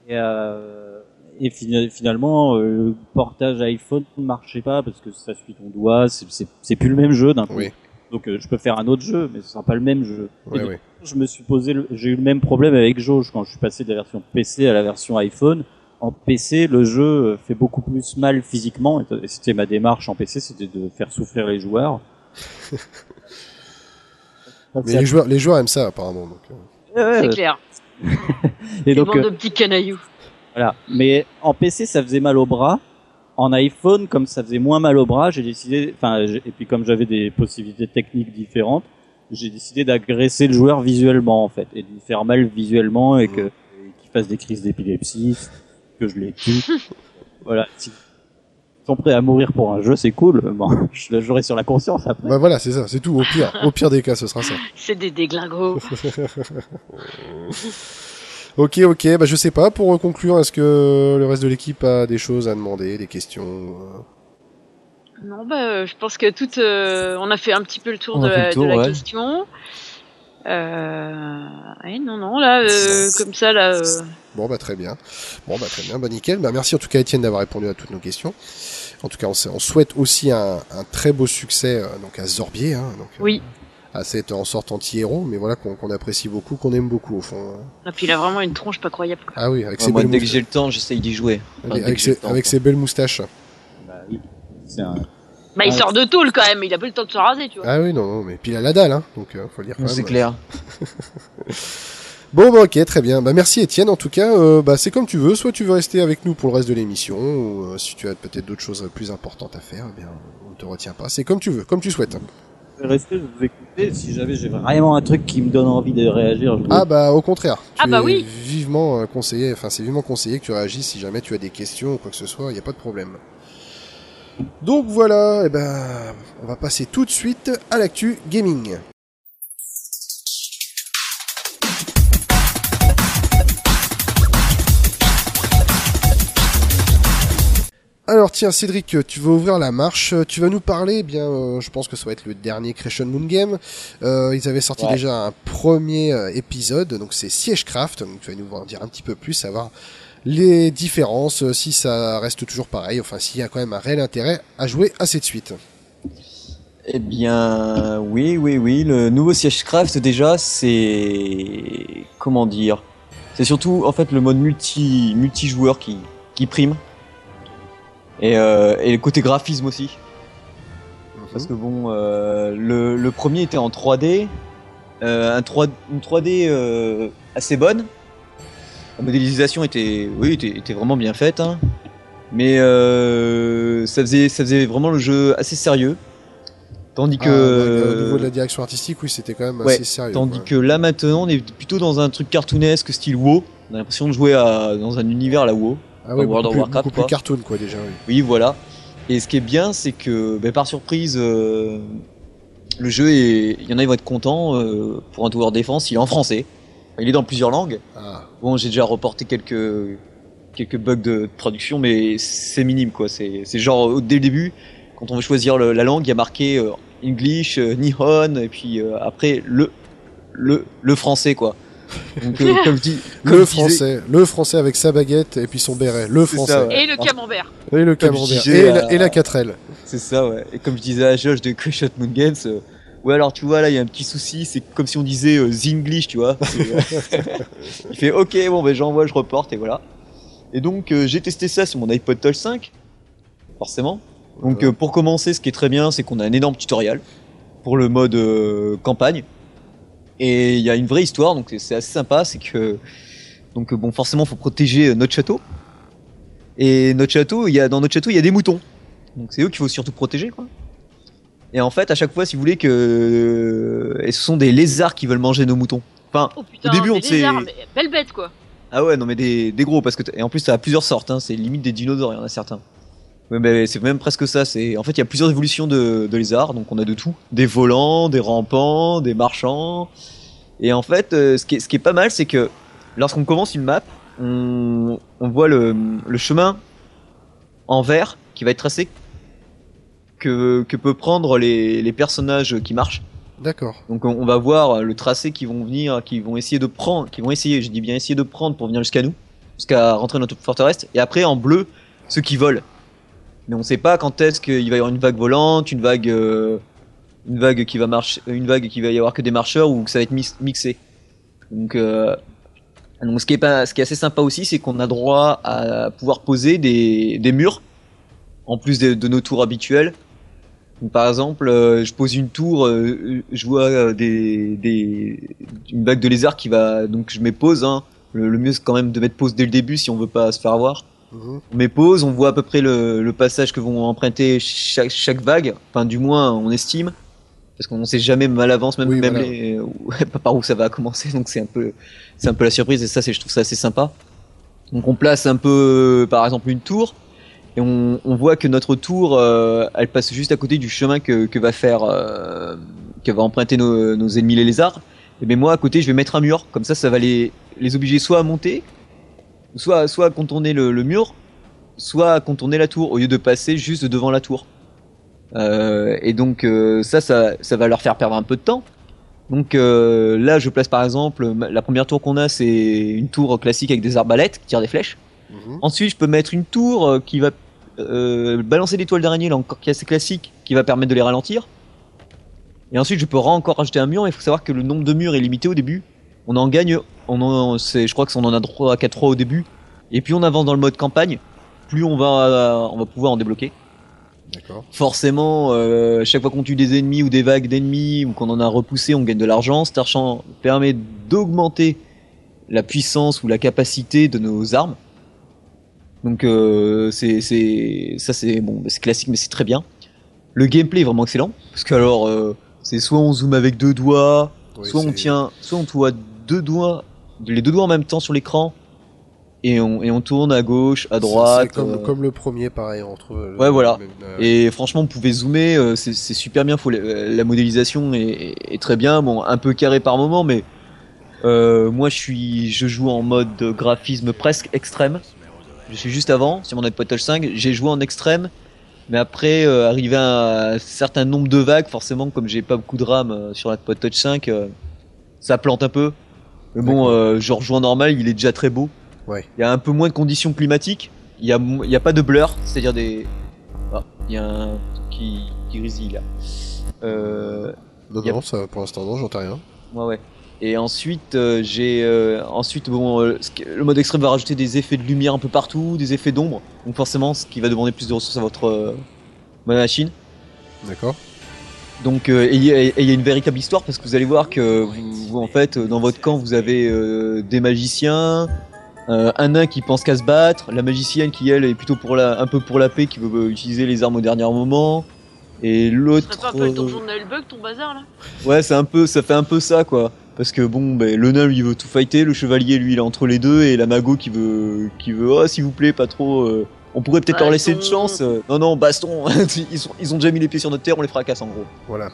Et, euh, et fina- finalement, euh, le portage iPhone ne marchait pas parce que ça suit ton doigt, c'est- plus le même jeu d'un coup. Oui. Donc euh, je peux faire un autre jeu, mais ce sera pas le même jeu. Et Ouais, du ouais. Je me suis posé, le- j'ai eu le même problème avec Jauge quand je suis passé de la version PC à la version iPhone. En PC, le jeu euh, fait beaucoup plus mal physiquement. et C'était ma démarche en PC, c'était de faire souffrir les joueurs. Donc, Mais les joueurs, les joueurs aiment ça apparemment. Donc, euh. Ouais, C'est clair. Et donc, euh, de petits canailloux. Voilà. Mais en PC, ça faisait mal au bras. En iPhone, comme ça faisait moins mal au bras, j'ai décidé, enfin, et puis comme j'avais des possibilités techniques différentes, j'ai décidé d'agresser le joueur visuellement, en fait, et de lui faire mal visuellement et que, et qu'il fasse des crises d'épilepsie, que je les tue. voilà. Si ils sont prêts à mourir pour un jeu, c'est cool. Bon, je le jouerai sur la conscience après. Bah voilà, c'est ça, c'est tout. Au pire, au pire des cas, ce sera ça. C'est des déglingos. Ok, ok. Bah je sais pas. Pour conclure, est-ce que le reste de l'équipe a des choses à demander, des questions euh Non, bah, euh, je pense que tout, euh, on a fait un petit peu le tour On de la, le tour, de la ouais. question. Euh, ouais, non, non, là, euh, comme ça, là, euh, Bon bah très bien. Bon bah très bien. Bah nickel. Bah merci en tout cas Étienne d'avoir répondu à toutes nos questions. En tout cas, on, souhaite aussi un, un très beau succès euh, donc à Zorbier. Hein, donc, euh, oui. à cette en sorte anti-héros, mais voilà qu'on apprécie beaucoup, qu'on aime beaucoup au fond. hein. Et puis il a vraiment une tronche pas croyable. quoi. Ah oui, avec Ouais, ses moi, belles dès que j'ai le temps, j'essaye d'y jouer. Enfin, avec ses, avec ses belles moustaches. Bah oui. C'est un... Bah il Ouais. sort de tôle quand même, il a pas le temps de se raser, tu vois. Ah oui, non, non, mais puis il a la dalle, hein, donc euh, faut le dire. C'est clair. Bon, bah ok, très bien. Bah merci Étienne, en tout cas, euh, bah c'est comme tu veux. Soit tu veux rester avec nous pour le reste de l'émission, ou euh, si tu as peut-être d'autres choses plus importantes à faire, eh bien, on ne te retient pas. C'est comme tu veux, comme tu souhaites. Je vais rester, je vais vous écouter. Si jamais j'ai vraiment un truc qui me donne envie de réagir, je. Ah bah au contraire. Tu Ah bah es oui. Vivement conseillé, enfin c'est vivement conseillé que tu réagisses si jamais tu as des questions ou quoi que ce soit, il n'y a pas de problème. Donc voilà, et ben on va passer tout de suite à l'actu gaming. Alors tiens Cédric, tu vas ouvrir la marche, tu vas nous parler, eh bien euh, je pense que ça va être le dernier Creation Moon Game. Euh, ils avaient sorti Ouais. déjà un premier euh, épisode, donc c'est Siegecraft, donc tu vas nous en dire un petit peu plus, savoir les différences, euh, si ça reste toujours pareil, enfin s'il y a quand même un réel intérêt à jouer à cette suite. Eh bien, oui, oui, oui. Le nouveau Siegecraft, déjà, c'est. Comment dire C'est surtout, en fait, le mode multi, multijoueur qui, qui prime. Et, euh, et le côté graphisme aussi. Parce que bon, euh, le, le premier était en 3D. euh, un 3, une 3D euh, assez bonne. La modélisation était, oui, était, était vraiment bien faite. hein. Mais euh, ça, faisait, ça faisait vraiment le jeu assez sérieux. Tandis Ah, que. bah, au niveau de la direction artistique, oui, c'était quand même Ouais, assez sérieux. Tandis que là maintenant, on est plutôt dans un truc cartoonesque style WoW. On a l'impression de jouer à, dans un univers à la WoW. ah ouais, World of plus, Warcraft, plus quoi. cartoon quoi déjà. Oui. Oui, voilà. Et ce qui est bien, c'est que ben, par surprise, euh, le jeu est. Il y en a, ils vont être contents. euh, pour un tower défense, il est en français. Il est dans plusieurs langues. Ah, Bon, j'ai déjà reporté quelques quelques bugs de traduction, mais c'est minime quoi. C'est c'est genre au- dès le début, quand on veut choisir le- la langue, il y a marqué euh, English, euh, Nihon, et puis euh, après le le le français quoi. Donc euh, comme je dis, comme le je disais- français, le français avec sa baguette et puis son béret, le français. ça, ouais. Et le camembert. Et le Comme camembert. disais, Et, la, euh, et la 4L. C'est ça, ouais. Et comme je disais à Josh de Crush Moon Games, euh, ouais, alors tu vois, là, il y a un petit souci, c'est comme si on disait euh, Zinglish, tu vois. Euh, il fait, ok, bon, ben j'envoie, je reporte, et voilà. Et donc, euh, j'ai testé ça sur mon iPod Touch 5, forcément. Donc, euh, pour commencer, ce qui est très bien, c'est qu'on a un énorme tutoriel pour le mode campagne. Et il y a une vraie histoire, donc c'est assez sympa, c'est que, donc, bon, forcément, faut protéger notre château. Et notre château, il y a, dans notre château, il y a des moutons. Donc c'est eux qu'il faut surtout protéger, quoi. Et en fait, à chaque fois, si vous voulez que, et ce sont des lézards qui veulent manger nos moutons. Enfin, Oh putain, Au début, on sait- mais belle bête quoi. ah ouais, non mais des, des gros parce que et en plus ça a plusieurs sortes. Hein, c'est limite des dinosaures, il y en a certains. Ouais, mais c'est même presque ça. C'est en fait il y a plusieurs évolutions de, de lézards, donc on a de tout, des volants, des rampants, des marchands. Et en fait, euh, ce qui est, ce qui est pas mal, c'est que lorsqu'on commence une map, on, on voit le, le chemin en vert qui va être tracé que, que peut prendre les, les personnages qui marchent. D'accord. Donc on, on va voir le tracé qu'ils vont venir, qu'ils vont essayer de prendre, qu'ils vont essayer, je dis bien essayer de prendre pour venir jusqu'à nous, jusqu'à rentrer dans notre forteresse. Et après en bleu, ceux qui volent. Mais on sait pas quand est-ce qu'il va y avoir une vague volante, une vague, euh, une vague qui va marcher, une vague qui va y avoir que des marcheurs ou que ça va être mixé. Donc, euh, donc ce qui est pas, ce qui est assez sympa aussi, c'est qu'on a droit à pouvoir poser des, des murs en plus de, de nos tours habituelles. Par exemple, euh, je pose une tour, euh, je vois euh, des, des, une vague de lézards qui va, donc je mets pause. Hein. Le, le mieux c'est quand même de mettre pause dès le début si on veut pas se faire avoir. Mhm. On met pause, on voit à peu près le, le passage que vont emprunter chaque, chaque vague, enfin du moins on estime, parce qu'on ne sait jamais même à l'avance, même, Oui, même voilà. les, par où ça va commencer, donc c'est un peu, c'est un peu la surprise et ça c'est, je trouve ça assez sympa. Donc on place un peu, par exemple une tour, et on, voit que notre tour, euh, elle passe juste à côté du chemin que, va faire, euh, que va emprunter nos, ennemis les lézards. Et bien moi à côté je vais mettre un mur, comme ça ça va les, obliger soit à monter, soit, à contourner le, mur, soit à contourner la tour, au lieu de passer juste devant la tour. Euh, et donc ça, ça, va leur faire perdre un peu de temps. Donc là, je place par exemple, la première tour qu'on a, c'est une tour classique avec des arbalètes qui tirent des flèches. Mhm. Ensuite, je peux mettre une tour euh, qui va euh, balancer des toiles d'araignée, là encore qui est assez classique, qui va permettre de les ralentir. Et ensuite, je peux encore rajouter un mur. Il faut savoir que le nombre de murs est limité au début. On en gagne, on en, je crois que on en a 3 4 3 au début. Et puis on avance dans le mode campagne, plus on va, on va pouvoir en débloquer. Forcément, euh, chaque fois qu'on tue des ennemis ou des vagues d'ennemis ou qu'on en a repoussé, on gagne de l'argent. Cet argent permet d'augmenter la puissance ou la capacité de nos armes. Donc euh, c'est ça c'est bon, c'est classique mais c'est très bien. Le gameplay est vraiment excellent parce que alors euh, c'est soit on zoome avec deux doigts, Oui, soit on tient, soit on voit deux doigts, les deux doigts en même temps sur l'écran et on et on tourne à gauche, à droite. C'est comme, euh, comme le premier, pareil, on retrouve. le- Ouais, voilà. même, Et franchement, on pouvait zoomer, c'est super bien. Faut la, la modélisation est, est- est très bien. Bon, un peu carré par moment, mais moi, je suis, je joue en mode graphisme presque extrême. Je suis juste avant sur mon iPod Touch 5. J'ai joué en extrême, mais après, euh, arrivé à un certain nombre de vagues, forcément, comme j'ai pas beaucoup de RAM euh, sur l'iPod Touch 5, euh, ça plante un peu. Mais bon, euh, je rejoue en normal, il est déjà très beau. Ouais. Il y a un peu moins de conditions climatiques. Il y a, mo- il y a pas de blur, c'est-à-dire des. Ah, il y a un truc qui, qui grésille là. Euh, Non, a- non, ça, pour l'instant, non, j'entends rien. ouais, ouais. Et ensuite, euh, j'ai. euh, ensuite, bon, euh, le mode extrême va rajouter des effets de lumière un peu partout, des effets d'ombre. Donc, forcément, ce qui va demander plus de ressources à votre euh, machine. D'accord. Donc, et il y a- une véritable histoire parce que vous allez voir que vous, vous, en fait, dans votre camp, vous avez euh, des magiciens, euh, un nain qui pense qu'à se battre, la magicienne qui elle est plutôt pour la, un peu pour la paix, qui veut euh, utiliser les armes au dernier moment, et l'autre. serait pas un peu le donjon de Nullbug, ton bazar là? Ouais, c'est un peu, ça fait un peu ça quoi. Parce que bon, ben, le nain lui il veut tout fighter, le chevalier lui il est entre les deux, et la mago qui veut, qui veut, oh s'il vous plaît, pas trop. euh, on pourrait peut-être leur laisser une Baston. chance. euh. non non, baston. ils, sont, ils ont déjà mis les pieds sur notre terre, on les fracasse en gros. Voilà.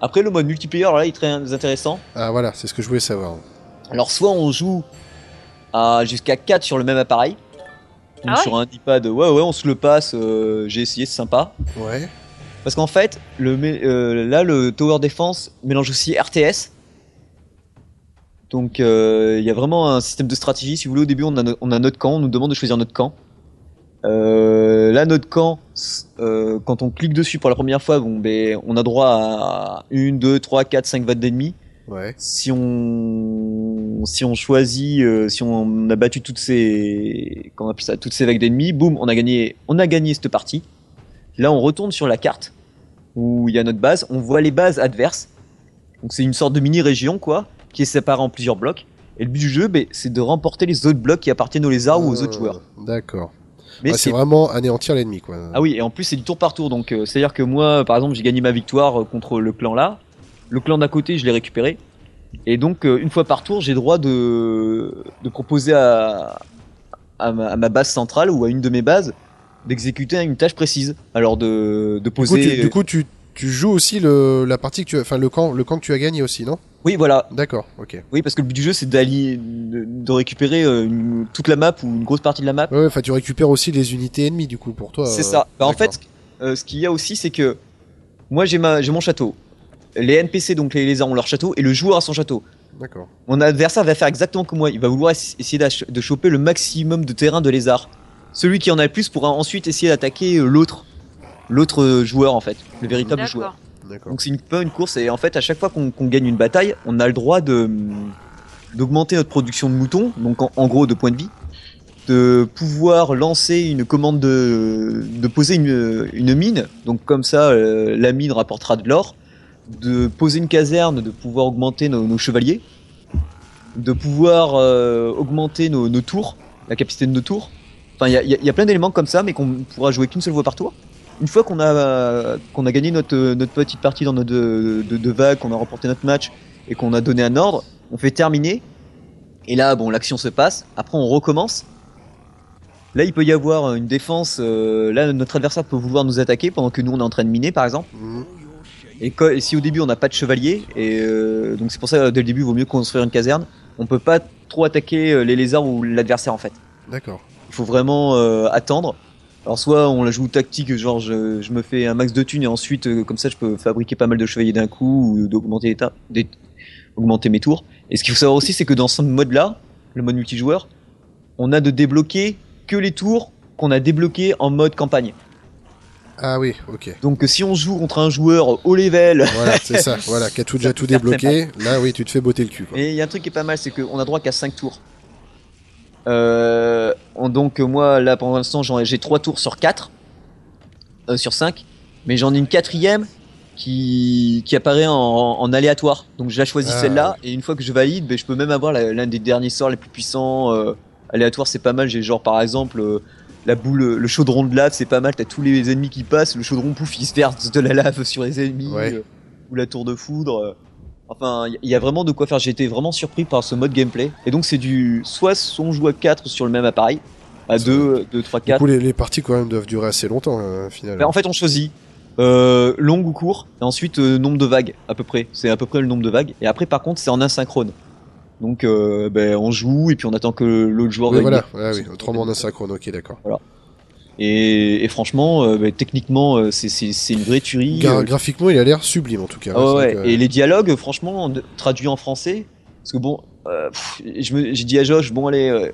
Après le mode multiplayer, alors là il est très intéressant. Ah, voilà, c'est ce que je voulais savoir. Alors soit on joue à jusqu'à 4 sur le même appareil. Donc Ah ouais sur un iPad, ouais ouais, on se le passe, euh, j'ai essayé, c'est sympa. Ouais. Parce qu'en fait, le, mé- euh, là, le Tower Defense mélange aussi RTS. Donc, euh, il y a vraiment un système de stratégie. Si vous voulez, au début, on a, no- on a notre camp, on nous demande de choisir notre camp. Euh, là, notre camp, euh, quand on clique dessus pour la première fois, bon, ben, on a droit à 1, 2, 3, 4, 5 watts d'ennemis. Ouais. Si on, si on choisit, euh, si on a battu toutes ces, comment on appelle ça, toutes ces vagues d'ennemis, boum, on a gagné, on a gagné cette partie. Là, on retourne sur la carte où il y a notre base. On voit les bases adverses. Donc c'est une sorte de mini région quoi, qui est séparée en plusieurs blocs. Et le but du jeu, ben, c'est de remporter les autres blocs qui appartiennent aux lézards ou aux autres Euh, joueurs. D'accord. Mais Ouais, c'est vraiment anéantir l'ennemi, quoi. ah oui, et en plus c'est du tour par tour, donc euh, c'est-à-dire que moi, par exemple, j'ai gagné ma victoire euh, contre le clan là, le clan d'à côté, je l'ai récupéré, et donc euh, une fois par tour, j'ai droit de, de proposer à, à, ma, à ma base centrale ou à une de mes bases d'exécuter une tâche précise. Alors de, de Du coup, poser. tu, du coup, tu, tu joues aussi le, la partie que tu enfin, le camp, le camp que tu as gagné aussi, non? Oui, voilà. D'accord, ok. Oui, parce que le but du jeu, c'est d'allier, de, de récupérer euh, une- toute la map ou une grosse partie de la map. Ouais, enfin, tu récupères aussi les unités ennemies, du coup, pour toi. C'est euh, ça. Bah, en fait, euh, ce qu'il y a aussi, c'est que moi, j'ai ma, j'ai mon château. Les NPC, donc les lézards, ont leur château et le joueur a son château. D'accord. Mon adversaire va faire exactement comme moi. Il va vouloir ess- essayer de choper le maximum de terrain de lézards. Celui qui en a le plus pourra ensuite essayer d'attaquer l'autre, l'autre joueur en fait, le véritable joueur. Donc c'est une, peu une course et en fait à chaque fois qu'on gagne une bataille, on a le droit de d'augmenter notre production de moutons, donc en, en gros de points de vie, de pouvoir lancer une commande de, de poser une, une mine, donc comme ça euh, la mine rapportera de l'or, de poser une caserne, de pouvoir augmenter nos, nos chevaliers, de pouvoir euh, augmenter nos, nos tours, la capacité de nos tours. Enfin, il y a, il y a- il y a plein d'éléments comme ça, mais qu'on pourra jouer qu'une seule fois par tour. Une fois qu'on a qu'on a gagné notre notre petite partie dans notre de, de, de vague, qu'on a remporté notre match et qu'on a donné un ordre, on fait terminer. Et là, bon, l'action se passe. Après, on recommence. Là, il peut y avoir une défense. euh, là, notre adversaire peut vouloir nous attaquer pendant que nous on est en train de miner, par exemple. Et, si au début on n'a pas de chevalier, et euh, donc c'est pour ça dès le début il vaut mieux construire une caserne. On peut pas trop attaquer euh, les lézards ou l'adversaire en fait. D'accord. Il faut vraiment euh, attendre. Alors soit on la joue tactique, genre je, je me fais un max de thunes et ensuite euh, comme ça je peux fabriquer pas mal de chevaliers d'un coup ou d'augmenter des- augmenter mes tours. Et ce qu'il faut savoir aussi c'est que dans ce mode là, le mode multijoueur, on a de débloquer que les tours qu'on a débloqués en mode campagne. Ah oui, ok. Donc si on joue contre un joueur haut level, Voilà, c'est ça. Voilà, qui a tout, déjà tout débloqué. Là, oui, tu te fais botter le cul. Quoi. Et il y a un truc qui est pas mal, c'est qu'on a droit qu'à 5 tours. Euh, on- donc moi là pour l'instant j'en ai- j'ai 3 tours sur 4 euh, sur 5 mais j'en ai une quatrième qui, qui apparaît en, en aléatoire. Donc je la choisis Ah, celle-là. et une fois que je valide ben, je peux même avoir l'un des derniers sorts les plus puissants euh, aléatoire c'est pas mal. J'ai genre par exemple euh, la boule le chaudron de lave c'est pas mal. T'as tous les ennemis qui passent. Le chaudron pouf il se verse de la lave sur les ennemis Ouais. euh, ou la tour de foudre. Enfin, il y a vraiment de quoi faire. J'ai été vraiment surpris par ce mode gameplay. Et donc, c'est du. Soit on joue à 4 sur le même appareil, à Ça 2, 2, 3, Du 4. coup, les, les parties quand même doivent durer assez longtemps, hein, au final. Ben, en fait, on choisit euh, long ou court, et ensuite euh, nombre de vagues, à peu près. C'est à peu près le nombre de vagues. Et après, par contre, c'est en asynchrone. Donc, euh, ben, on joue, et puis on attend que l'autre joueur Oui, voilà, ouais, oui, autrement en asynchrone, ok, d'accord. Et, et franchement, euh, ben, techniquement, euh, c'est- une vraie tuerie. Gra- Euh, graphiquement, il a l'air sublime en tout cas. Ah ouais, que- Et les dialogues, franchement, traduits en français, parce que bon, j'ai dit à Josh, bon allez,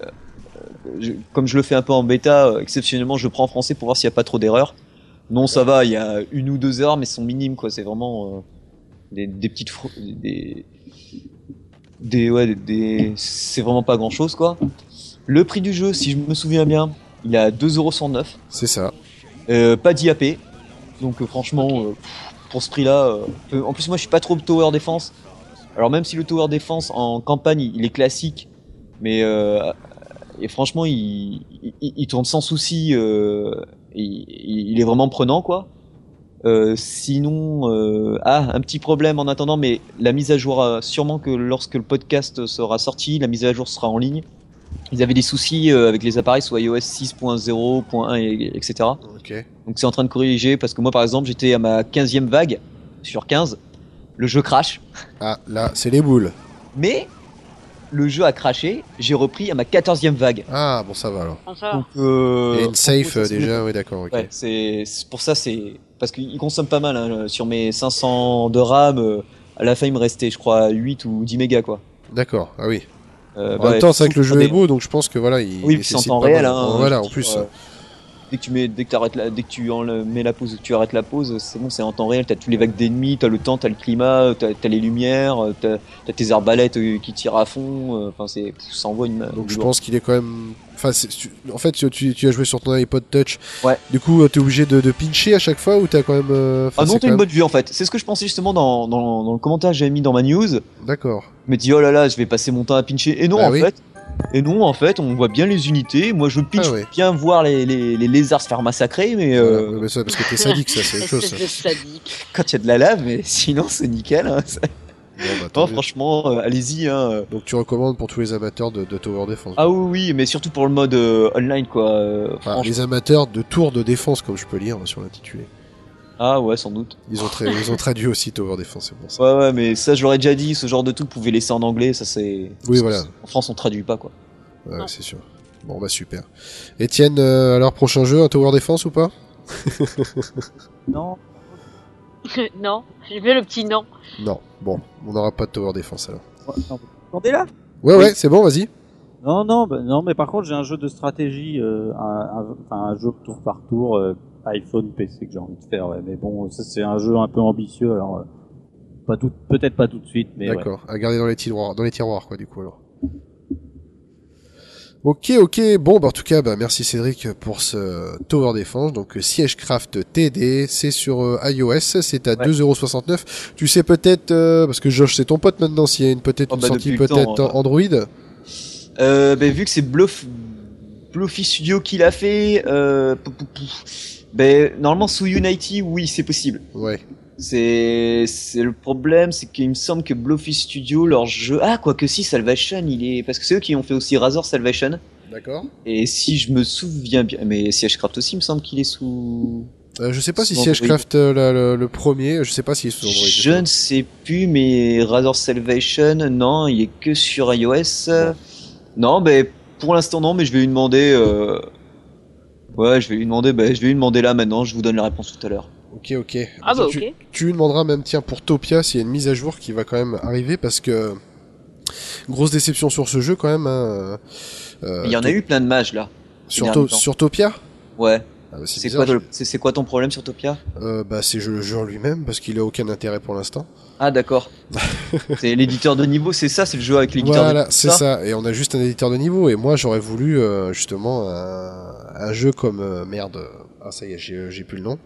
je- comme je le fais un peu en bêta, exceptionnellement, je prends en français pour voir s'il n'y a pas trop d'erreurs. Non, ça va, il y a une ou deux erreurs, mais elles sont minimes, quoi. C'est vraiment des, des petites, des, des, ouais, des, des- c'est vraiment pas grand chose, quoi. Le prix du jeu, si je me souviens bien, il à 2,109€. C'est ça. Euh, pas d'IAP. Donc euh, franchement, euh, pour ce prix-là, en plus moi je suis pas trop tower défense. Alors même si le tower défense en campagne il est classique, mais et franchement il, il, il tourne sans souci, il, est vraiment prenant quoi. Sinon, ah un petit problème en attendant, mais la mise à jour, sûrement que lorsque le podcast sera sorti, la mise à jour sera en ligne. Ils avaient des soucis euh, avec les appareils soit iOS 6.0.1 et, etc. Donc c'est en train de corriger parce que moi par exemple j'étais à ma 15e vague sur 15, le jeu crash, Ah, là, c'est les boules. mais le jeu a craché, j'ai repris à ma 14e vague. Ah, bon, ça va alors. Donc euh, Et une safe déjà, oui, d'accord. Ouais, c'est c'est- pour ça c'est parce qu'il consomme pas mal hein, sur mes 500 de RAM euh, à la fin il me restait je crois 8 ou 10 mégas quoi. D'accord, ah oui. Euh, En bah, même temps, c'est vrai que le jeu est beau, donc je pense que voilà, il Oui, c'est en temps réel hein. Voilà, je en plus. Dès que tu mets, dès que t'arrêtes la, dès que tu mets la pause, tu arrêtes la pause, c'est bon, c'est en temps réel. T'as tous les vagues d'ennemis, t'as le temps, t'as le climat, t'as as les lumières, t'as as tes arbalètes euh, qui tirent à fond. euh, Enfin, c'est, ça envoie une. Donc je pense qu'il est quand même. Enfin, tu- en fait, tu, as joué sur ton iPod Touch. Ouais. Du coup, euh, t'es obligé de, de pincher à chaque fois ou t'as quand même. euh, enfin, Ah non, t'as une même- bonne vue en fait. C'est ce que je pensais justement dans, dans, dans le commentaire que j'avais mis dans ma news. D'accord. Je me dis oh là là, je vais passer mon temps à pincher. Et non Bah en oui. fait. Et non en fait, on voit bien les unités. Moi, je pinche Ah ouais. bien voir les, les, les lézards se faire massacrer, mais euh, Ouais, mais ça, parce que t'es sadique, ça, c'est autre chose. ça. Quand il y a de la lave, mais sinon c'est nickel. hein. Bon, bah, Non, mieux. franchement, euh, allez-y. Hein. Donc tu recommandes pour tous les amateurs de, de Tower Defense. Ah oui, oui, mais surtout pour le mode euh, online, quoi. euh, Enfin, franchement. les amateurs de tours de défense, comme je peux lire sur l'intitulé. Ah ouais, sans doute. Ils ont, tra- ils ont traduit aussi Tower Defense, c'est pour ça. Ouais, ouais, mais ça, je l'aurais déjà dit, ce genre de truc, vous pouvez laisser en anglais, ça c'est. Oui, voilà. En France, on traduit pas, quoi. Ouais, c'est sûr. Bon, bah super. Etienne, euh, alors prochain jeu, un Tower Defense ou pas? Non, non, j'ai fait le petit non. Non. Bon, on n'aura pas de Tower Defense alors. non, vous entendez là Ouais, Oui. ouais, c'est bon, vas-y. Non, non, bah, non, mais par contre, j'ai un jeu de stratégie, euh, un, un, enfin, un jeu tour par tour, euh, iPhone, PC que j'ai envie de faire. Ouais. Mais bon, ça c'est un jeu un peu ambitieux, alors euh, pas tout, peut-être pas tout de suite, mais ouais. D'accord. À garder dans les tiroirs, dans les tiroirs, quoi, du coup alors. Ok, ok. Bon, bah en tout cas, bah merci Cédric pour ce Tower Defense. Donc Siegecraft TD, c'est sur euh, iOS, c'est à Ouais. 2,69€. Tu sais peut-être, euh, parce que Josh c'est ton pote maintenant, s'il y a une peut-être Oh, une bah, sortie peut-être temps, Android. Euh, ben, vu que c'est Bluff... Bluffy Studio qui l'a fait, euh... pou- pou- pou. Ben, normalement, sous Unity, oui, c'est possible. Ouais. C'est c'est le problème, c'est qu'il me semble que Bluffy Studio, leur jeu... Ah, quoique si, Salvation, il est... Parce que c'est eux qui ont fait aussi Razor Salvation. D'accord. Et si je me souviens bien... Mais Siegecraft aussi, il me semble qu'il est sous... Euh, je sais pas si. Siegecraft euh, le, le premier, je sais pas s'il est sous Android. Je ne sais plus, mais Razor Salvation, non, il est que sur iOS. Non, ben pour l'instant non, mais je vais lui demander. euh, Ouais, je vais lui demander. Ben, je vais lui demander là maintenant. Je vous donne la réponse tout à l'heure. Ok, ok. Ah bah tu, ok. tu lui demanderas même, tiens, pour Topia, s'il y a une mise à jour qui va quand même arriver, parce que grosse déception sur ce jeu quand même. hein, euh, Il y en a eu plein de mages là. sur, To- sur Topia? Ouais. Ah, bah, C'est quoi, ton problème sur Topia je- euh, Bah c'est le jeu en lui-même parce qu'il a aucun intérêt pour l'instant. Ah d'accord. c'est l'éditeur de niveau, c'est ça, c'est le jeu avec l'éditeur de Voilà, niveau. c'est ça. Et on a juste un éditeur de niveau. Et moi, j'aurais voulu euh, justement un, un jeu comme euh, merde. Ah ça y est, j'ai plus le nom.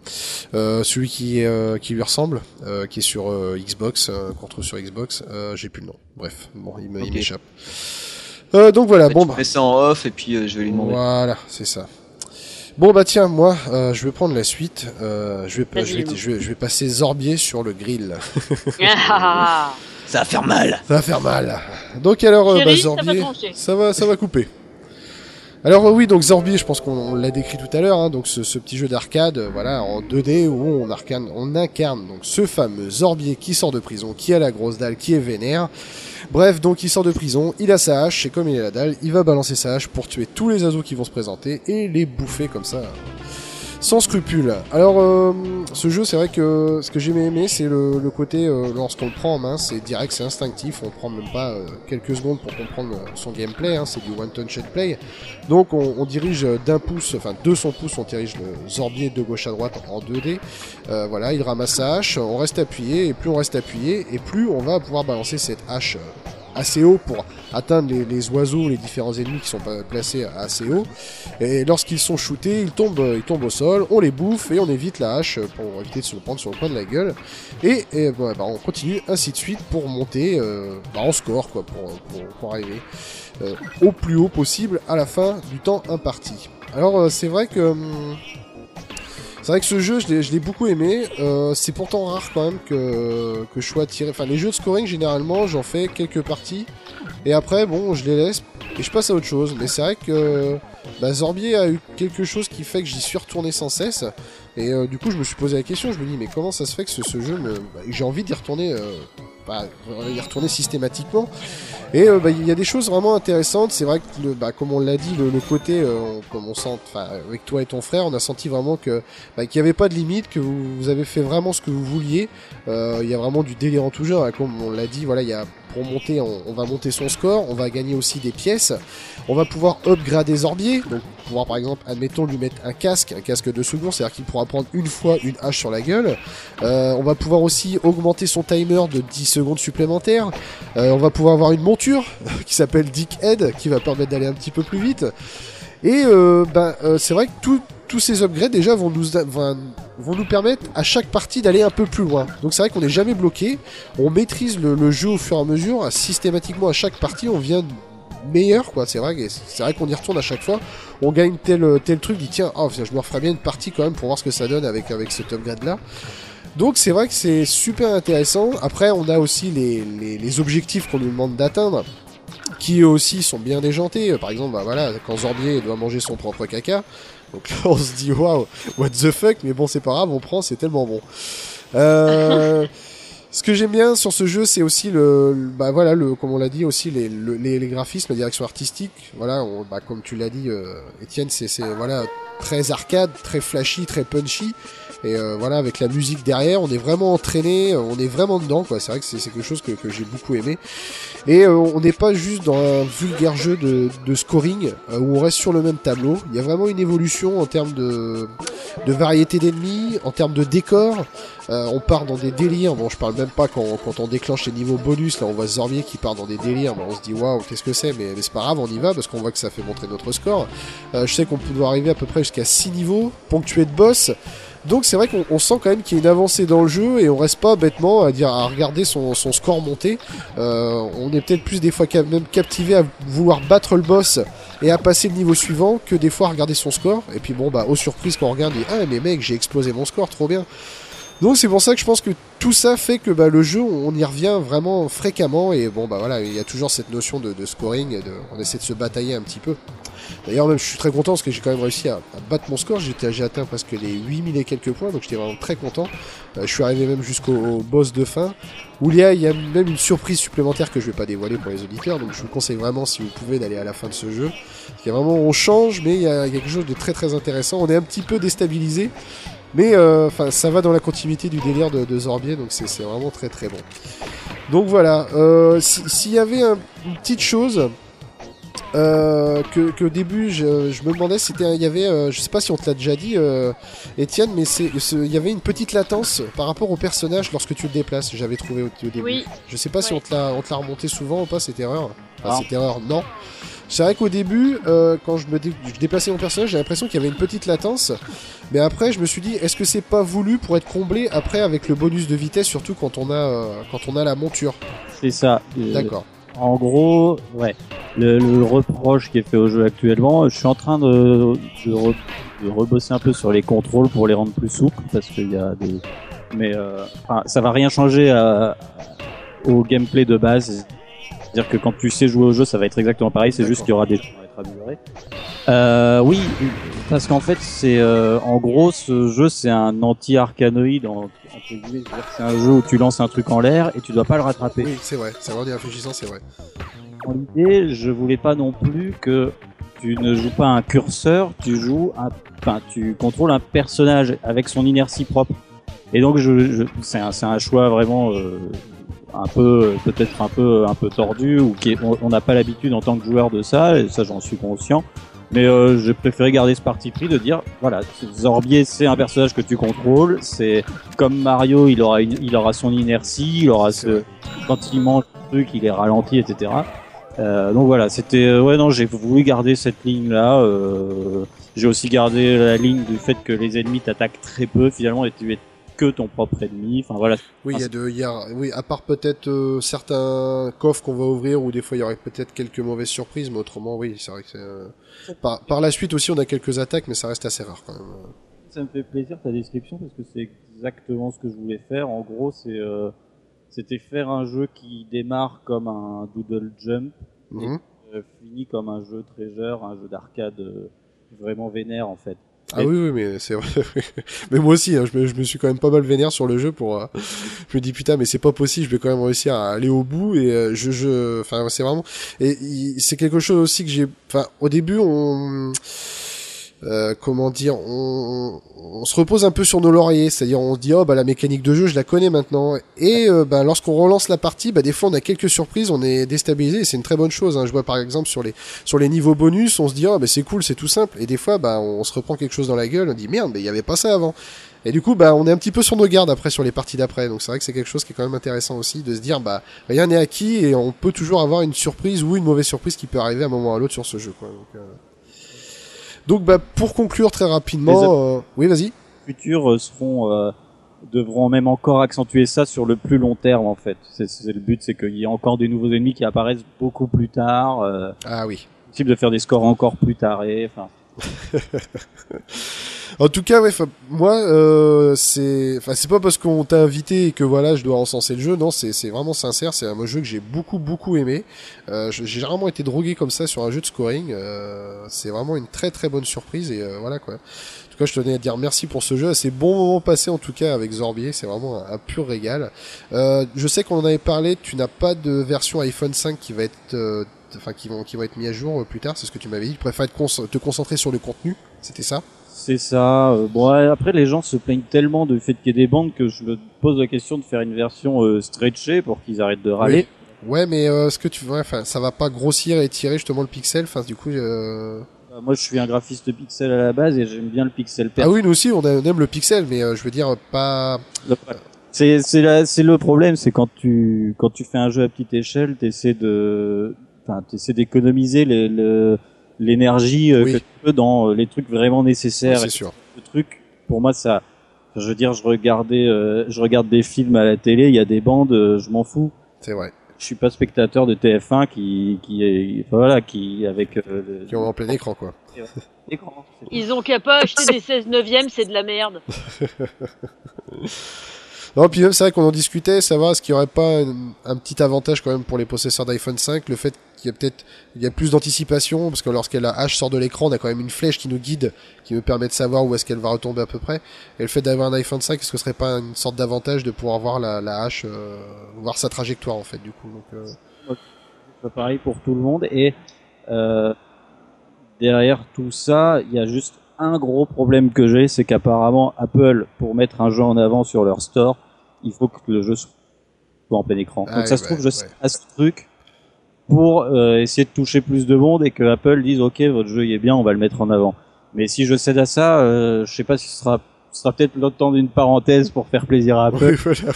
Euh, celui qui euh, qui lui ressemble, euh, qui est sur euh, Xbox, euh, qu'on retrouve sur Xbox. Euh, j'ai plus le nom. Bref, bon, il m'échappe. Euh, donc voilà, bon tu bah. mets ça en off et puis euh, je vais lui demander. Voilà, c'est ça. Bon bah tiens, moi, euh, je vais prendre la suite. Euh, je vais, je vais, je vais, je vais passer Zorbier sur le grill. Ah, Ça va faire mal. Ça va faire mal. Donc alors, euh, Chérie, bah, ça va Zorbier, ça va, ça va couper. Alors euh, oui, donc Zorbier, je pense qu'on on l'a décrit tout à l'heure, hein, donc ce, ce petit jeu d'arcade, euh, voilà, en 2D où on incarne, on incarne donc ce fameux Zorbier qui sort de prison, qui a la grosse dalle, qui est vénère. Bref, donc il sort de prison, il a sa hache, et comme il a la dalle, il va balancer sa hache pour tuer tous les oiseaux qui vont se présenter et les bouffer comme ça. Sans scrupule. Alors, euh, ce jeu, c'est vrai que ce que j'ai aimé, c'est le, côté, euh, lorsqu'on le prend en main, c'est direct, c'est instinctif, on prend même pas euh, quelques secondes pour comprendre euh, son gameplay, hein, c'est du one-touch and play. Donc, on, on dirige d'un pouce, enfin de son pouce, on dirige le Zorbier de gauche à droite en 2D. Euh, voilà, il ramasse sa hache, on reste appuyé, et plus on reste appuyé, et plus on va pouvoir balancer cette hache assez haut pour atteindre les, les oiseaux, les différents ennemis qui sont placés assez haut. Et lorsqu'ils sont shootés, ils tombent, ils tombent au sol, on les bouffe et on évite la hache pour éviter de se prendre sur le coin de la gueule. Et, bah, bah, on continue ainsi de suite pour monter euh, bah, en score, quoi, pour, pour arriver euh, au plus haut possible à la fin du temps imparti. Alors euh, c'est vrai que hum, c'est vrai que ce jeu, je l'ai- beaucoup aimé. Euh, c'est pourtant rare quand même que, que je sois attiré. Enfin, les jeux de scoring, généralement, j'en fais quelques parties. Et après, bon, je les laisse et je passe à autre chose. Mais c'est vrai que bah, Zorbier a eu quelque chose qui fait que j'y suis retourné sans cesse. Et euh, du coup, je me suis posé la question. Je me dis, mais comment ça se fait que ce, jeu, bah, j'ai envie d'y retourner, euh, y retourner systématiquement. Et euh, bah, il y a des choses vraiment intéressantes. C'est vrai que, bah, comme on l'a dit, le, côté, euh, comme on sent, avec toi et ton frère, on a senti vraiment que bah, qu'il n'y avait pas de limite, que vous, vous avez fait vraiment ce que vous vouliez. Euh, Il y a vraiment du délire en tout genre. hein, Comme on l'a dit, voilà, il y a on, va monter son score, on va gagner aussi des pièces. On va pouvoir upgrader Zorbier, donc pouvoir par exemple, admettons, lui mettre un casque, un casque de seconde, c'est-à-dire qu'il pourra prendre une fois une hache sur la gueule. Euh, on va pouvoir aussi augmenter son timer de 10 secondes supplémentaires. Euh, on va pouvoir avoir une monture qui s'appelle Dick Head, qui va permettre d'aller un petit peu plus vite. Et euh, ben, euh, c'est vrai que tous ces upgrades déjà vont nous, permettre à chaque partie d'aller un peu plus loin. Donc c'est vrai qu'on n'est jamais bloqué, on maîtrise le, jeu au fur et à mesure, systématiquement à chaque partie on vient meilleur quoi, c'est vrai, c'est vrai qu'on y retourne à chaque fois, on gagne tel, tel truc, dit tiens, oh, je me referai bien une partie quand même pour voir ce que ça donne avec, avec cet upgrade là. Donc c'est vrai que c'est super intéressant. Après, on a aussi les objectifs qu'on nous demande d'atteindre, qui aussi sont bien déjantés. Par exemple, bah voilà, quand Zorbier doit manger son propre caca, donc là on se dit waouh, what the fuck, mais bon c'est pas grave, on prend, c'est tellement bon. Euh, ce que j'aime bien sur ce jeu, c'est aussi le, bah voilà, le, comme on l'a dit aussi les, le- les, graphismes, la direction artistique. Voilà, on- bah, comme tu l'as dit, euh, Étienne, c'est c'est voilà très arcade, très flashy, très punchy. Et euh, voilà, avec la musique derrière, on est vraiment entraîné, on est vraiment dedans, quoi. C'est vrai que c'est quelque chose que, j'ai beaucoup aimé. Et euh, on n'est pas juste dans un vulgaire jeu de, scoring euh, où on reste sur le même tableau. Il y a vraiment une évolution en termes de, variété d'ennemis, en termes de décor. Euh, on part dans des délires. Bon, je parle même pas quand, on déclenche les niveaux bonus. Là, on voit Zorbier qui part dans des délires. On se dit waouh, qu'est-ce que c'est? Mais, c'est pas grave, on y va parce qu'on voit que ça fait montrer notre score. Euh, je sais qu'on peut arriver à peu près jusqu'à 6 niveaux ponctués de boss. Donc c'est vrai qu'on on sent quand même qu'il y a une avancée dans le jeu et on reste pas bêtement à dire à regarder son, score monter. Euh, on est peut-être plus des fois même captivé à vouloir battre le boss et à passer le niveau suivant que des fois à regarder son score. Et puis bon bah aux surprises quand on regarde, on dit, ah mais mec j'ai explosé mon score, trop bien. Donc c'est pour ça que je pense que tout ça fait que bah, le jeu, on y revient vraiment fréquemment et bon bah voilà, il y a toujours cette notion de, scoring, de, on essaie de se batailler un petit peu. D'ailleurs même je suis très content parce que j'ai quand même réussi à, battre mon score, j'ai atteint presque les 8000 et quelques points, donc j'étais vraiment très content. Euh, je suis arrivé même jusqu'au au boss de fin, où il y, a, il y a même une surprise supplémentaire que je vais pas dévoiler pour les auditeurs, donc je vous conseille vraiment si vous pouvez d'aller à la fin de ce jeu. Parce qu'il y a vraiment, on change, mais il y a, il y a quelque chose de très très intéressant. On est un petit peu déstabilisé, mais euh, enfin ça va dans la continuité du délire de, de Zorbier, donc c'est vraiment très très bon. Donc voilà, euh, si- s'il y avait un- une petite chose euh, que, que au début je, je me demandais c'était il y avait euh, je sais pas si on te l'a déjà dit euh, Étienne mais c'est il y avait une petite latence par rapport au personnage lorsque tu le déplaces j'avais trouvé au, au début Oui. je sais pas si Ouais. on te l'a on te l'a remonté souvent ou pas cette erreur enfin, Non. cette erreur non c'est vrai qu'au début euh, quand je me dé- je déplaçais mon personnage j'ai l'impression qu'il y avait une petite latence mais après je me suis dit est-ce que c'est pas voulu pour être comblé après avec le bonus de vitesse surtout quand on a euh, quand on a la monture? C'est ça. Euh, d'accord En gros, ouais. Le, le reproche qui est fait au jeu actuellement, je suis en train de, de, re- de rebosser un peu sur les contrôles pour les rendre plus souples parce qu'il y a des. Mais euh, enfin, ça va rien changer à- au gameplay de base. C'est-à-dire que quand tu sais jouer au jeu, ça va être exactement pareil. C'est juste qu'il y aura des choses qui vont être améliorées. Euh, oui, parce qu'en fait, c'est euh, en gros ce jeu, c'est un anti-arcanoïde en- c'est un jeu où tu lances un truc en l'air et tu dois pas le rattraper. oui c'est vrai c'est vrai en y réfléchissant c'est vrai Dans l'idée, je voulais pas non plus que tu ne joues pas un curseur, tu joues un, enfin, tu contrôles un personnage avec son inertie propre. Et donc, je, je- c'est un, c'est un choix vraiment euh, un peu, peut-être un peu, un peu tordu ou qui est- on n'a pas l'habitude en tant que joueur de ça. Et ça, j'en suis conscient. Mais euh, j'ai préféré garder ce parti pris de dire, voilà, Zorbier, c'est un personnage que tu contrôles. C'est comme Mario, il aura, il aura son inertie, il aura ce, quand il mange truc, il est ralenti, etc. Euh, donc voilà, c'était euh, ouais non, j'ai voulu garder cette ligne là. Euh, j'ai aussi gardé la ligne du fait que les ennemis t'attaquent très peu finalement et tu es que ton propre ennemi. Enfin voilà. Oui, il y a de, il y a, oui, à part peut-être euh, certains coffres qu'on va ouvrir où des fois il y aurait peut-être quelques mauvaises surprises, mais autrement, oui, c'est vrai que c'est. euh, Par, par la suite aussi, on a quelques attaques, mais ça reste assez rare quand même. Ça me fait plaisir ta description parce que c'est exactement ce que je voulais faire. En gros, c'est euh, c'était faire un jeu qui démarre comme un doodle jump, euh, finit comme un jeu treasure, un jeu d'arcade vraiment vénère en fait. Ah oui, oui, mais c'est vrai. mais moi aussi, hein, je, me, je me suis quand même pas mal vénère sur le jeu pour. euh, je me dis putain, mais c'est pas possible. Je vais quand même réussir à aller au bout et euh, je, je, enfin, c'est vraiment. Et c'est quelque chose aussi que j'ai. Enfin, au début, on. Euh, comment dire, on, se repose un peu sur nos lauriers, c'est-à-dire on se dit oh bah la mécanique de jeu je la connais maintenant et euh, bah, lorsqu'on relance la partie, bah des fois on a quelques surprises, on est déstabilisé et c'est une très bonne chose. Hein. Je vois par exemple sur les sur les niveaux bonus, on se dit oh bah c'est cool, c'est tout simple et des fois bah on se reprend quelque chose dans la gueule, on dit merde mais il y avait pas ça avant. Et du coup bah on est un petit peu sur nos gardes après sur les parties d'après, donc c'est vrai que c'est quelque chose qui est quand même intéressant aussi de se dire bah rien n'est acquis et on peut toujours avoir une surprise ou une mauvaise surprise qui peut arriver à un moment ou à l'autre sur ce jeu quoi. Donc, euh, donc bah pour conclure très rapidement, euh, oui vas-y. futurs euh, seront euh, devront même encore accentuer ça sur le plus long terme en fait. C'est c'est le but, c'est qu'il y ait encore des nouveaux ennemis qui apparaissent beaucoup plus tard. Euh, Ah oui. possible de faire des scores encore plus tarés. Enfin, En tout cas, ouais, moi, euh, c'est, enfin, c'est pas parce qu'on t'a invité et que voilà, je dois encenser le jeu. Non, c'est, c'est vraiment sincère. C'est un jeu que j'ai beaucoup, beaucoup aimé. Euh, j'ai rarement été drogué comme ça sur un jeu de scoring. Euh, c'est vraiment une très, très bonne surprise et euh, voilà quoi. En tout cas, je tenais à dire merci pour ce jeu. C'est bon moment passé en tout cas avec Zorbier. C'est vraiment un, pur régal. Euh, je sais qu'on en avait parlé. Tu n'as pas de version iPhone 5 qui va être, euh, enfin, qui vont, qui va être mis à jour plus tard. C'est ce que tu m'avais dit. Tu préfères te concentrer sur le contenu. C'était ça? C'est ça. Euh, bon, après les gens se plaignent tellement du fait qu'il y ait des bandes que je me pose la question de faire une version euh, stretchée pour qu'ils arrêtent de râler. Ouais, mais euh, ce que tu veux, enfin, ça va pas grossir et tirer justement le pixel. Enfin, du coup, euh... Euh, Moi, je suis un graphiste pixel à la base et j'aime bien le pixel ah per. oui, nous aussi, on aime le pixel, mais euh, je veux dire pas. C'est c'est le problème, c'est quand tu quand tu fais un jeu à petite échelle, t'essaies de enfin t'essaies d'économiser les- le- l'énergie euh, Oui. que tu peux dans euh, les trucs vraiment nécessaires. c'est sûr. Ce truc, pour moi, ça, je veux dire, je regardais, euh, je regarde des films à la télé, il y a des bandes, euh, je m'en fous. C'est vrai. Je suis pas spectateur de TF1 qui qui est enfin, voilà qui avec euh, Qui ont en plein écran, quoi. Ils ont qu'à pas acheter des 16 neuvième, c'est de la merde. Non, puis même, c'est vrai qu'on en discutait, savoir est-ce qu'il y aurait pas un, un petit avantage quand même pour les possesseurs d'iPhone 5, le fait qu'il y a peut-être, il y a plus d'anticipation, parce que lorsque la hache sort de l'écran, on a quand même une flèche qui nous guide, qui nous permet de savoir où est-ce qu'elle va retomber à peu près. Et le fait d'avoir un iPhone 5, est-ce que ce serait pas une sorte d'avantage de pouvoir voir la, la hache, euh, voir sa trajectoire, en fait, du coup. Donc, euh, pas pareil pour tout le monde. Et euh, derrière tout ça, il y a juste un gros problème que j'ai, c'est qu'apparemment Apple, pour mettre un jeu en avant sur leur store, il faut que le jeu soit en plein écran. Ah Donc ça se trouve, je ouais. sais pas ce truc. Pour euh, essayer de toucher plus de monde et que Apple dise ok votre jeu il est bien, on va le mettre en avant. Mais si je cède à ça, euh, je sais pas si ce sera ce sera peut-être le temps d'une parenthèse pour faire plaisir à Apple. Oui, voilà.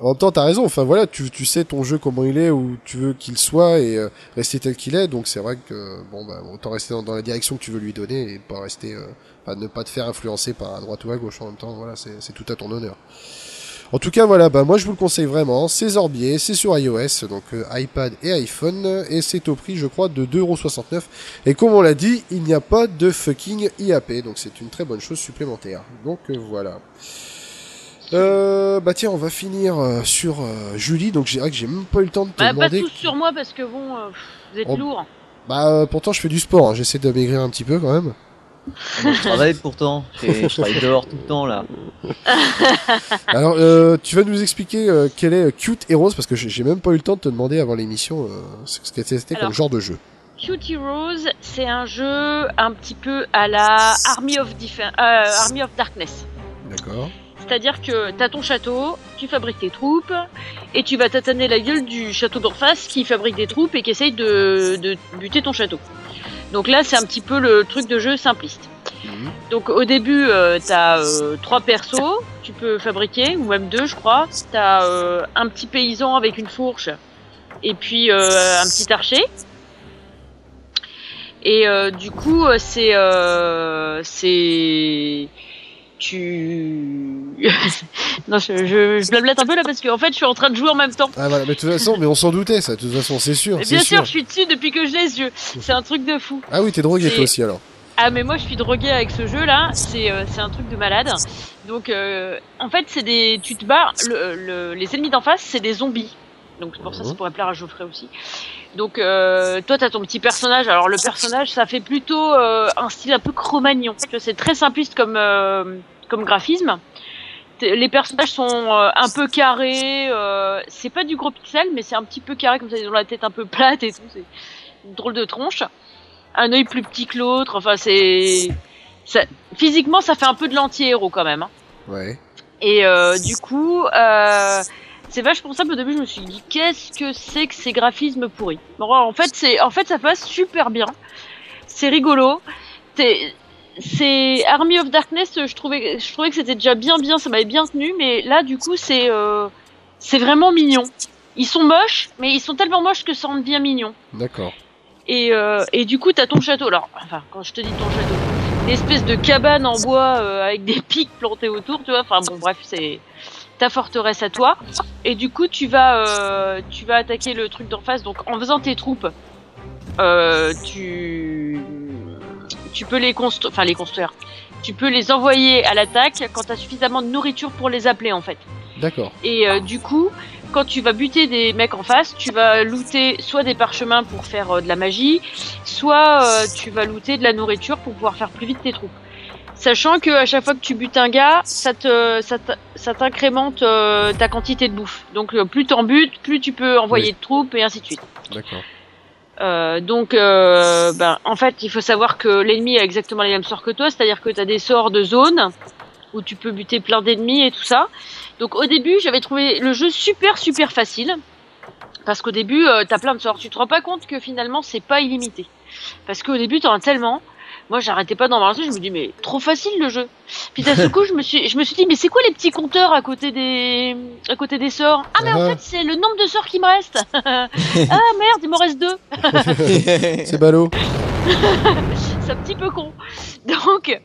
En même temps, t'as raison. Enfin voilà, tu, sais ton jeu comment il est, où tu veux qu'il soit et euh, rester tel qu'il est. Donc c'est vrai que bon bah autant rester dans, la direction que tu veux lui donner et pas rester, euh, ne pas te faire influencer par à droite ou à gauche en même temps. Voilà, c'est tout à ton honneur. En tout cas, voilà, bah moi je vous le conseille vraiment. C'est Zorbier, c'est sur iOS, donc euh, iPad et iPhone, et c'est au prix, je crois, de 2,69€. Et comme on l'a dit, il n'y a pas de fucking IAP, donc c'est une très bonne chose supplémentaire. Donc euh, voilà. Euh, bah tiens, on va finir euh, sur Julie, donc j'ai que j'ai même pas eu le temps de te Bah, pas demander. tous sur moi parce que bon, vous êtes Oh. lourd. Bah pourtant je fais du sport, hein, j'essaie de maigrir un petit peu quand même. Je travaille pourtant. Je travaille dehors tout le temps là. Alors euh, tu vas nous expliquer euh, quel est Cute Heroes parce que j'ai même pas eu le temps de te demander avant l'émission euh, ce que c'était comme genre de jeu. Cutie Rose, c'est un jeu un petit peu à la Army of, euh, Army of Darkness. D'accord. C'est-à-dire que t'as ton château, tu fabriques tes troupes, et tu vas tataner la gueule du château d'en face qui fabrique des troupes et qui essaye de, de buter ton château. Donc là, c'est un petit peu le truc de jeu simpliste. Mhm. Donc au début, euh, t'as euh, trois persos, tu peux fabriquer, ou même deux, je crois. T'as euh, un petit paysan avec une fourche, et puis euh, un petit archer. Et du coup, c'est c'est tu non je, je, je blablate un peu là parce qu'en fait je suis en train de jouer en même temps. Ah voilà, mais de toute façon, mais on s'en doutait ça, de toute façon c'est sûr. Bien sûr, sûr. je suis dessus depuis que je les yeux. C'est un truc de fou. Ah oui, t'es drogué toi aussi alors. Ah mais moi je suis droguée avec ce jeu là, c'est euh, un truc de malade. Donc euh, en fait c'est des tu te bats le, le- les ennemis d'en face c'est des zombies. Donc pour ça Mhm. ça pourrait plaire à Geoffrey aussi. Donc euh, toi t'as ton petit personnage. Alors le personnage ça fait plutôt euh, un style un peu vois, C'est très simpliste comme euh, comme graphisme. Les personnages sont euh, un peu carrés. euh, c'est pas du gros pixel mais c'est un petit peu carré comme ça. Ils ont la tête un peu plate et tout. C'est une drôle de tronche un œil plus petit que l'autre. Enfin, c'est ça, physiquement, ça fait un peu de l'anti-héros quand même. hein. Ouais. Et euh, du coup, euh, c'est vachement simple. Au début, je me suis dit, qu'est-ce que c'est que ces graphismes pourris Bon, en fait, c'est, en fait, ça passe super bien. C'est rigolo. C'est Army of Darkness. Je trouvais, je trouvais que c'était déjà bien, bien. Ça m'avait bien tenu. Mais là, du coup, c'est, euh, c'est vraiment mignon. Ils sont moches, mais ils sont tellement moches que ça en devient mignon. D'accord. Et, euh, et du coup, t'as ton château. Alors, enfin, quand je te dis ton château, une espèce de cabane en bois euh, avec des pics plantés autour, tu vois. Enfin, bon, bref, c'est ta forteresse à toi. Et du coup, tu vas, euh, tu vas attaquer le truc d'en face. Donc, en faisant tes troupes, euh, tu, tu peux les construire, enfin les construire. Tu peux les envoyer à l'attaque quand t'as suffisamment de nourriture pour les appeler, en fait. D'accord. Et euh, du coup, quand tu vas buter des mecs en face, tu vas looter soit des parchemins pour faire euh, de la magie, soit euh, tu vas looter de la nourriture pour pouvoir faire plus vite tes troupes. Sachant que à chaque fois que tu butes un gars, ça te ça ça t'incrémente euh, ta quantité de bouffe. Donc euh, plus t'en butes, plus tu peux envoyer Oui. de troupes et ainsi de suite. D'accord. Euh, donc, ben, en fait, il faut savoir que l'ennemi a exactement les mêmes sorts que toi, c'est-à-dire que tu as des sorts de zone où tu peux buter plein d'ennemis et tout ça. Donc, au début, j'avais trouvé le jeu super super facile parce qu'au début, euh, t'as plein de sorts. Tu te rends pas compte que finalement, c'est pas illimité parce qu'au début, t'en as tellement. Moi, j'arrêtais pas d'en balancer. Je me dis, mais trop facile le jeu. Puis d'un seul coup, je me suis, je me suis dit, mais c'est quoi les petits compteurs à côté des, à côté des sorts? Ah, mais en fait, c'est le nombre de sorts qui me reste. ah merde, il m'en reste deux. C'est ballot. c'est un petit peu con. Donc,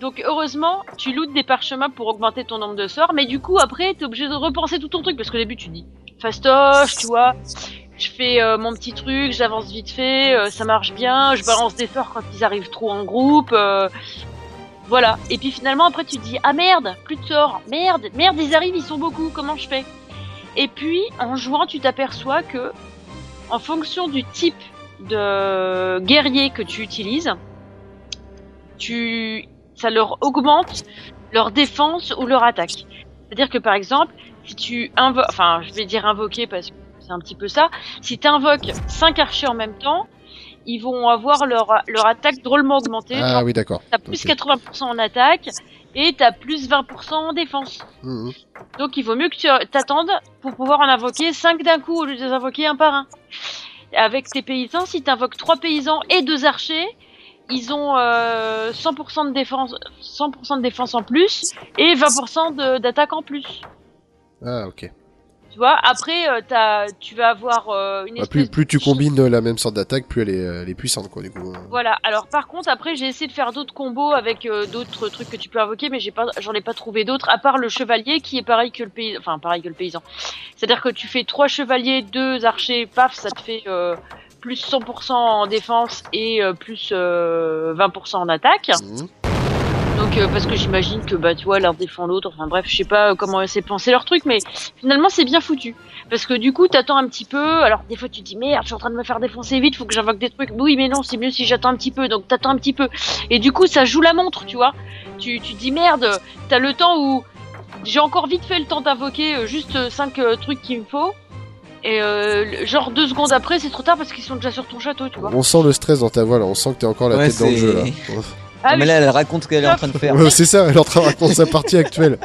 donc heureusement, tu lootes des parchemins pour augmenter ton nombre de sorts, mais du coup après, t'es obligé de repenser tout ton truc parce qu'au début tu dis fastoche, tu vois. Je fais euh, mon petit truc, j'avance vite fait, euh, ça marche bien, je balance des sorts quand ils arrivent trop en groupe. euh, voilà. Et puis finalement après tu te dis ah merde, plus de sorts, merde, merde ils arrivent, ils sont beaucoup, comment je fais? Et puis en jouant tu t'aperçois que en fonction du type de guerrier que tu utilises, tu, ça leur augmente leur défense ou leur attaque. C'est-à-dire que par exemple, si tu invoques, enfin, je vais dire invoquer parce que c'est un petit peu ça. Si tu invoques 5 archers en même temps, ils vont avoir leur, leur attaque drôlement augmentée. Ah oui, d'accord. T'as plus ok. 80% en attaque et t'as plus 20% en défense. Mhm. Donc il vaut mieux que tu t'attendes pour pouvoir en invoquer 5 d'un coup au lieu de les invoquer un par un. Avec tes paysans, si t'invoques 3 paysans et 2 archers, ils ont euh, 100% de défense 100% de défense en plus et 20% de- d'attaque en plus. Ah ok. Tu vois, après euh, t'as- tu vas avoir euh, une Bah, espèce plus, plus tu combines la même sorte d'attaque, plus elle est, elle est puissante quoi du coup. Voilà. Alors par contre, après j'ai essayé de faire d'autres combos avec euh, d'autres trucs que tu peux invoquer, mais j'ai pas, j'en ai pas trouvé d'autres à part le chevalier qui est pareil que le paysan. Enfin pareil que le paysan. C'est-à-dire que tu fais trois chevaliers, deux archers, paf, ça te fait euh, plus 100% en défense et plus euh, 20% en attaque. Mhm. Donc euh, parce que j'imagine que bah tu vois l'un défend l'autre. Enfin bref, je sais pas euh, comment c'est pensé leur truc, mais finalement c'est bien foutu. Parce que du coup t'attends un petit peu. Alors des fois tu te dis merde, je suis en train de me faire défoncer vite, faut que j'invoque des trucs. Oui mais non, c'est mieux si j'attends un petit peu. Donc t'attends un petit peu. Et du coup ça joue la montre, tu vois. Tu tu te dis merde, t'as le temps où j'ai encore vite fait le temps d'invoquer euh, juste 5 trucs qu'il me faut. Et euh, genre deux secondes après, c'est trop tard parce qu'ils sont déjà sur ton château, tu vois. On sent le stress dans ta voix là, on sent que t'es encore la Ouais, tête dans le jeu là. Ah, mais là, elle raconte ce qu'elle est en train de faire. Ouais, c'est ça, elle est en train de raconter sa partie actuelle.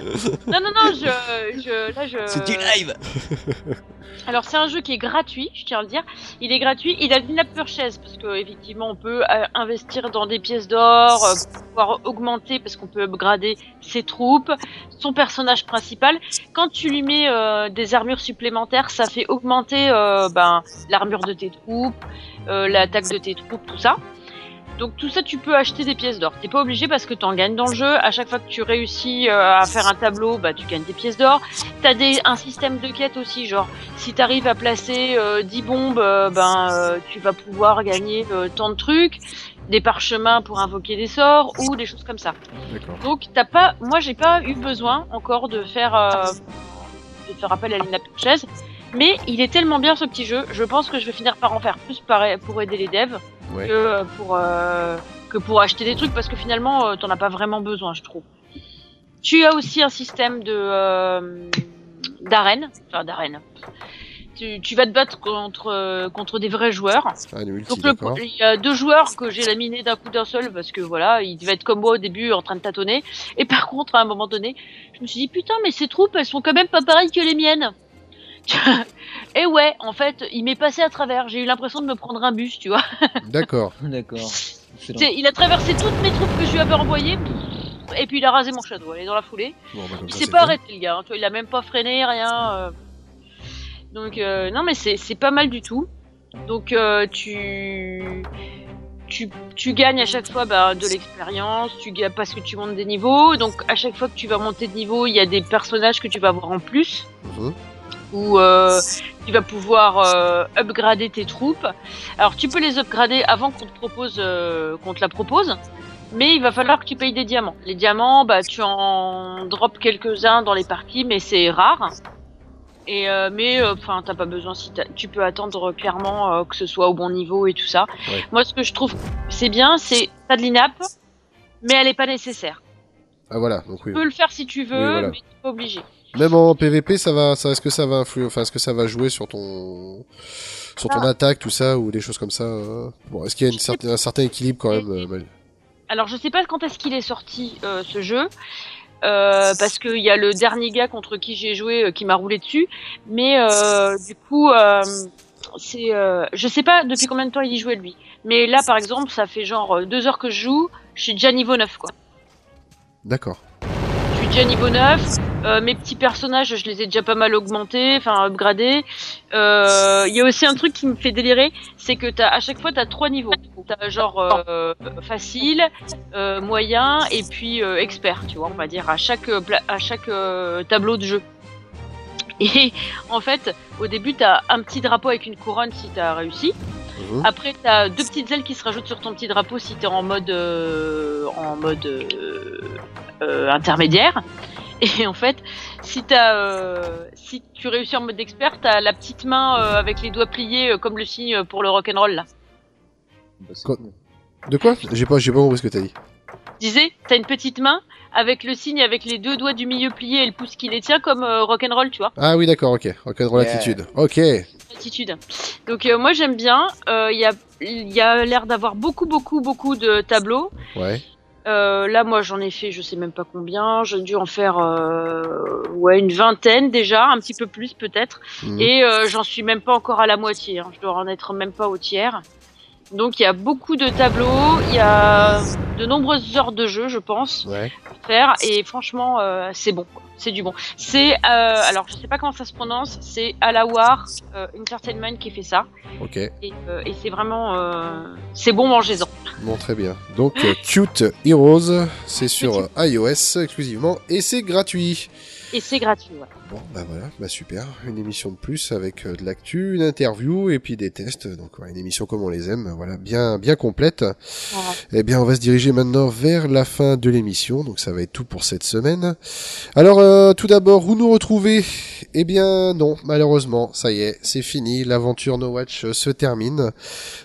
Non, non, non, je, je, là, je. C'est du live Alors, c'est un jeu qui est gratuit, je tiens à le dire. Il est gratuit, il a une purchase parce que effectivement, on peut euh, investir dans des pièces d'or, euh, pour pouvoir augmenter parce qu'on peut upgrader ses troupes, son personnage principal. Quand tu lui mets euh, des armures supplémentaires, ça fait augmenter euh, ben l'armure de tes troupes, euh, l'attaque de tes troupes, tout ça. Donc tout ça, tu peux acheter des pièces d'or. T'es pas obligé parce que t'en gagnes dans le jeu. À chaque fois que tu réussis euh, à faire un tableau, bah tu gagnes des pièces d'or. T'as des un système de quête aussi, genre si t'arrives à placer euh, 10 bombes, euh, ben euh, tu vas pouvoir gagner euh, tant de trucs, des parchemins pour invoquer des sorts ou des choses comme ça. Donc t'as pas, moi j'ai pas eu besoin encore de faire euh, de faire appel à l'Ina chaise, mais il est tellement bien ce petit jeu, je pense que je vais finir par en faire plus pour aider les devs Ouais. que pour euh, que pour acheter des trucs parce que finalement euh, t'en as pas vraiment besoin, je trouve. Tu as aussi un système de euh, d'arène, enfin d'arène. Tu, tu vas te battre contre euh, contre des vrais joueurs. Ah, multi, Donc le, il y a deux joueurs que j'ai laminé d'un coup d'un seul parce que voilà, ils devaient être comme moi au début en train de tâtonner. Et par contre, à un moment donné, je me suis dit putain, mais ces troupes, elles sont quand même pas pareilles que les miennes. Et ouais, en fait, il m'est passé à travers. J'ai eu l'impression de me prendre un bus, tu vois. D'accord. D'accord. Il a traversé toutes mes troupes que je lui avais envoyées. Et puis il a rasé mon château, elle est dans la foulée. Bon, bah, Il s'est c'est pas arrêté le gars, hein, tu vois, il a même pas freiné, rien. euh. Donc euh, non mais c'est c'est pas mal du tout. Donc euh, tu tu tu gagnes à chaque fois bah, de l'expérience, tu gagnes parce que tu montes des niveaux. Donc à chaque fois que tu vas monter de niveau, il y a des personnages que tu vas avoir en plus Mhm. Où euh, tu vas pouvoir euh, upgrader tes troupes. Alors tu peux les upgrader avant qu'on te propose euh, qu'on te la propose. Mais il va falloir que tu payes des diamants. Les diamants, bah, tu en drops quelques-uns dans les parties, mais c'est rare. Et euh, mais enfin, t'as pas besoin si tu peux attendre clairement euh, que ce soit au bon niveau et tout ça. Ouais. Moi, ce que je trouve c'est bien, c'est t'as de l'inap, mais elle est pas nécessaire. Ah voilà, donc oui. Tu peux le faire si tu veux, Oui, voilà. mais t'es pas obligé. Même en PVP, ça va, ça, est-ce que ça va influer, enfin, est-ce que ça va jouer sur ton, sur ton Ah. attaque, tout ça, ou des choses comme ça euh Bon, est-ce qu'il y a une un certain équilibre quand même euh, Alors je sais pas quand est-ce qu'il est sorti euh, ce jeu. euh, parce qu'il y a le dernier gars contre qui j'ai joué qui m'a roulé dessus, mais du coup, c'est, je sais pas depuis combien de temps il y jouait lui, mais là par exemple, ça fait genre deux heures que je joue, je suis déjà niveau 9 quoi. D'accord. Je suis déjà niveau 9, euh, mes petits personnages, je les ai déjà pas mal augmentés, enfin upgradés. Euh, Il y a aussi un truc qui me fait délirer, c'est que t'as à chaque fois t'as trois niveaux. T'as genre euh, facile, moyen et puis expert, tu vois, on va dire à chaque à chaque tableau de jeu. Et en fait, au début t'as un petit drapeau avec une couronne si t'as réussi. Mhm. Après, t'as deux petites ailes qui se rajoutent sur ton petit drapeau si t'es en mode en mode intermédiaire. Et en fait, si euh, si tu réussis en mode expert, t'as la petite main euh, avec les doigts pliés euh, comme le signe pour le rock'n'roll là. Bah, Quoi. De quoi J'ai pas, j'ai pas compris ce que t'as dit. disais, t'as une petite main avec le signe avec les deux doigts du milieu pliés et le pouce qui les tient comme euh, rock'n'roll, tu vois. Ah oui, d'accord, ok. Rock'n'roll Yeah. attitude. Ok. Attitude. Donc euh, moi j'aime bien. Euh, Il y a, il y a l'air d'avoir beaucoup, beaucoup, beaucoup de tableaux. Ouais. Euh, là, moi, j'en ai fait, je sais même pas combien. J'ai dû en faire, euh, ouais, une vingtaine déjà, un petit peu plus peut-être. Mhm. Et euh, j'en suis même pas encore à la moitié. hein. Je dois en être même pas au tiers. Donc, il y a beaucoup de tableaux. Il y a de nombreuses heures de jeu, je pense, Ouais. à faire. Et franchement, euh, c'est bon. C'est du bon. C'est, euh, alors, je sais pas comment ça se prononce. C'est Alawar euh, Entertainment qui fait ça. Ok. Et, euh, et c'est vraiment, c'est bon, mangez-en. Bon, très bien. Donc, Cute Heroes, c'est sur iOS exclusivement et c'est gratuit. Et c'est gratuit. Ouais. Bon, bah voilà, bah super. Une émission de plus avec euh, de l'actu, une interview et puis des tests. Donc, ouais, une émission comme on les aime. Voilà, bien, bien complète. Voilà. Eh bien, on va se diriger maintenant vers la fin de l'émission, donc ça va être tout pour cette semaine. Alors, euh, tout d'abord, où nous retrouver? Eh bien, non, malheureusement, ça y est, c'est fini, l'aventure No Watch euh, se termine.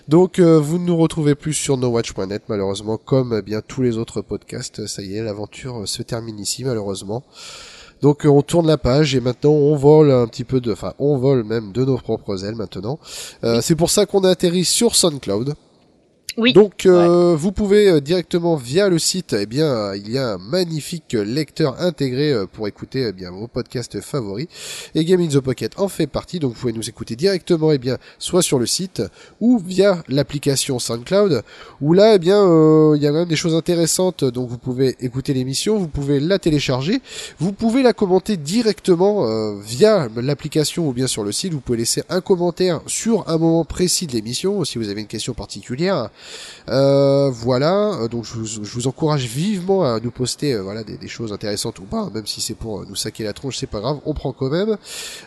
Donc, euh, vous ne nous retrouvez plus sur nowatch.net, malheureusement, comme eh bien tous les autres podcasts. Ça y est, l'aventure euh, se termine ici, malheureusement. Donc euh, on tourne la page et maintenant on vole un petit peu de, enfin on vole même de nos propres ailes maintenant. Euh, C'est pour ça qu'on a atterri sur SoundCloud. Oui. Donc euh, vous pouvez euh, directement via le site, eh bien euh, il y a un magnifique euh, lecteur intégré euh, pour écouter eh bien vos podcasts favoris et Game in the Pocket en fait partie. Donc vous pouvez nous écouter directement eh bien soit sur le site ou via l'application SoundCloud où là eh bien euh, il y a quand même des choses intéressantes. Donc vous pouvez écouter l'émission, vous pouvez la télécharger, vous pouvez la commenter directement euh, via l'application ou bien sur le site. Vous pouvez laisser un commentaire sur un moment précis de l'émission si vous avez une question particulière. Euh, voilà, Euh, donc je vous, je vous encourage vivement à nous poster euh, voilà des, des choses intéressantes ou pas, hein, même si c'est pour nous saquer la tronche, c'est pas grave, on prend quand même.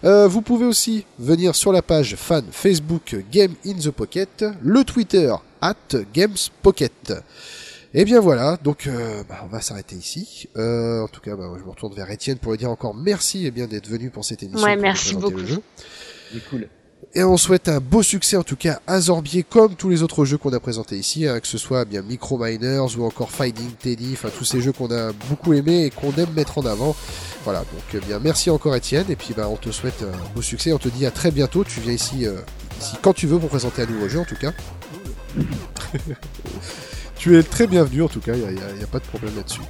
Euh, vous pouvez aussi venir sur la page fan Facebook Game in the Pocket, le Twitter at Games Pocket. Et bien voilà, donc euh, bah, on va s'arrêter ici. Euh, en tout cas, bah, je me retourne vers Étienne pour lui dire encore merci et bien d'être venu pour cette émission. Ouais, merci beaucoup. C'est cool. Et on souhaite un beau succès en tout cas à Zorbier comme tous les autres jeux qu'on a présentés ici, hein, que ce soit bien Micro Miners ou encore Finding Teddy, enfin tous ces jeux qu'on a beaucoup aimés et qu'on aime mettre en avant. Voilà, donc eh bien merci encore Étienne et puis bah on te souhaite un beau succès, on te dit à très bientôt, tu viens ici, euh, quand tu veux pour présenter un nouveau jeu en tout cas. tu es très bienvenu en tout cas, il n'y a, pas de problème là-dessus.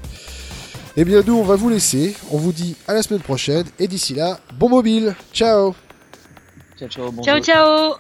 Et bien nous on va vous laisser, on vous dit à la semaine prochaine et d'ici là, bon mobile, ciao Ciao, ciao.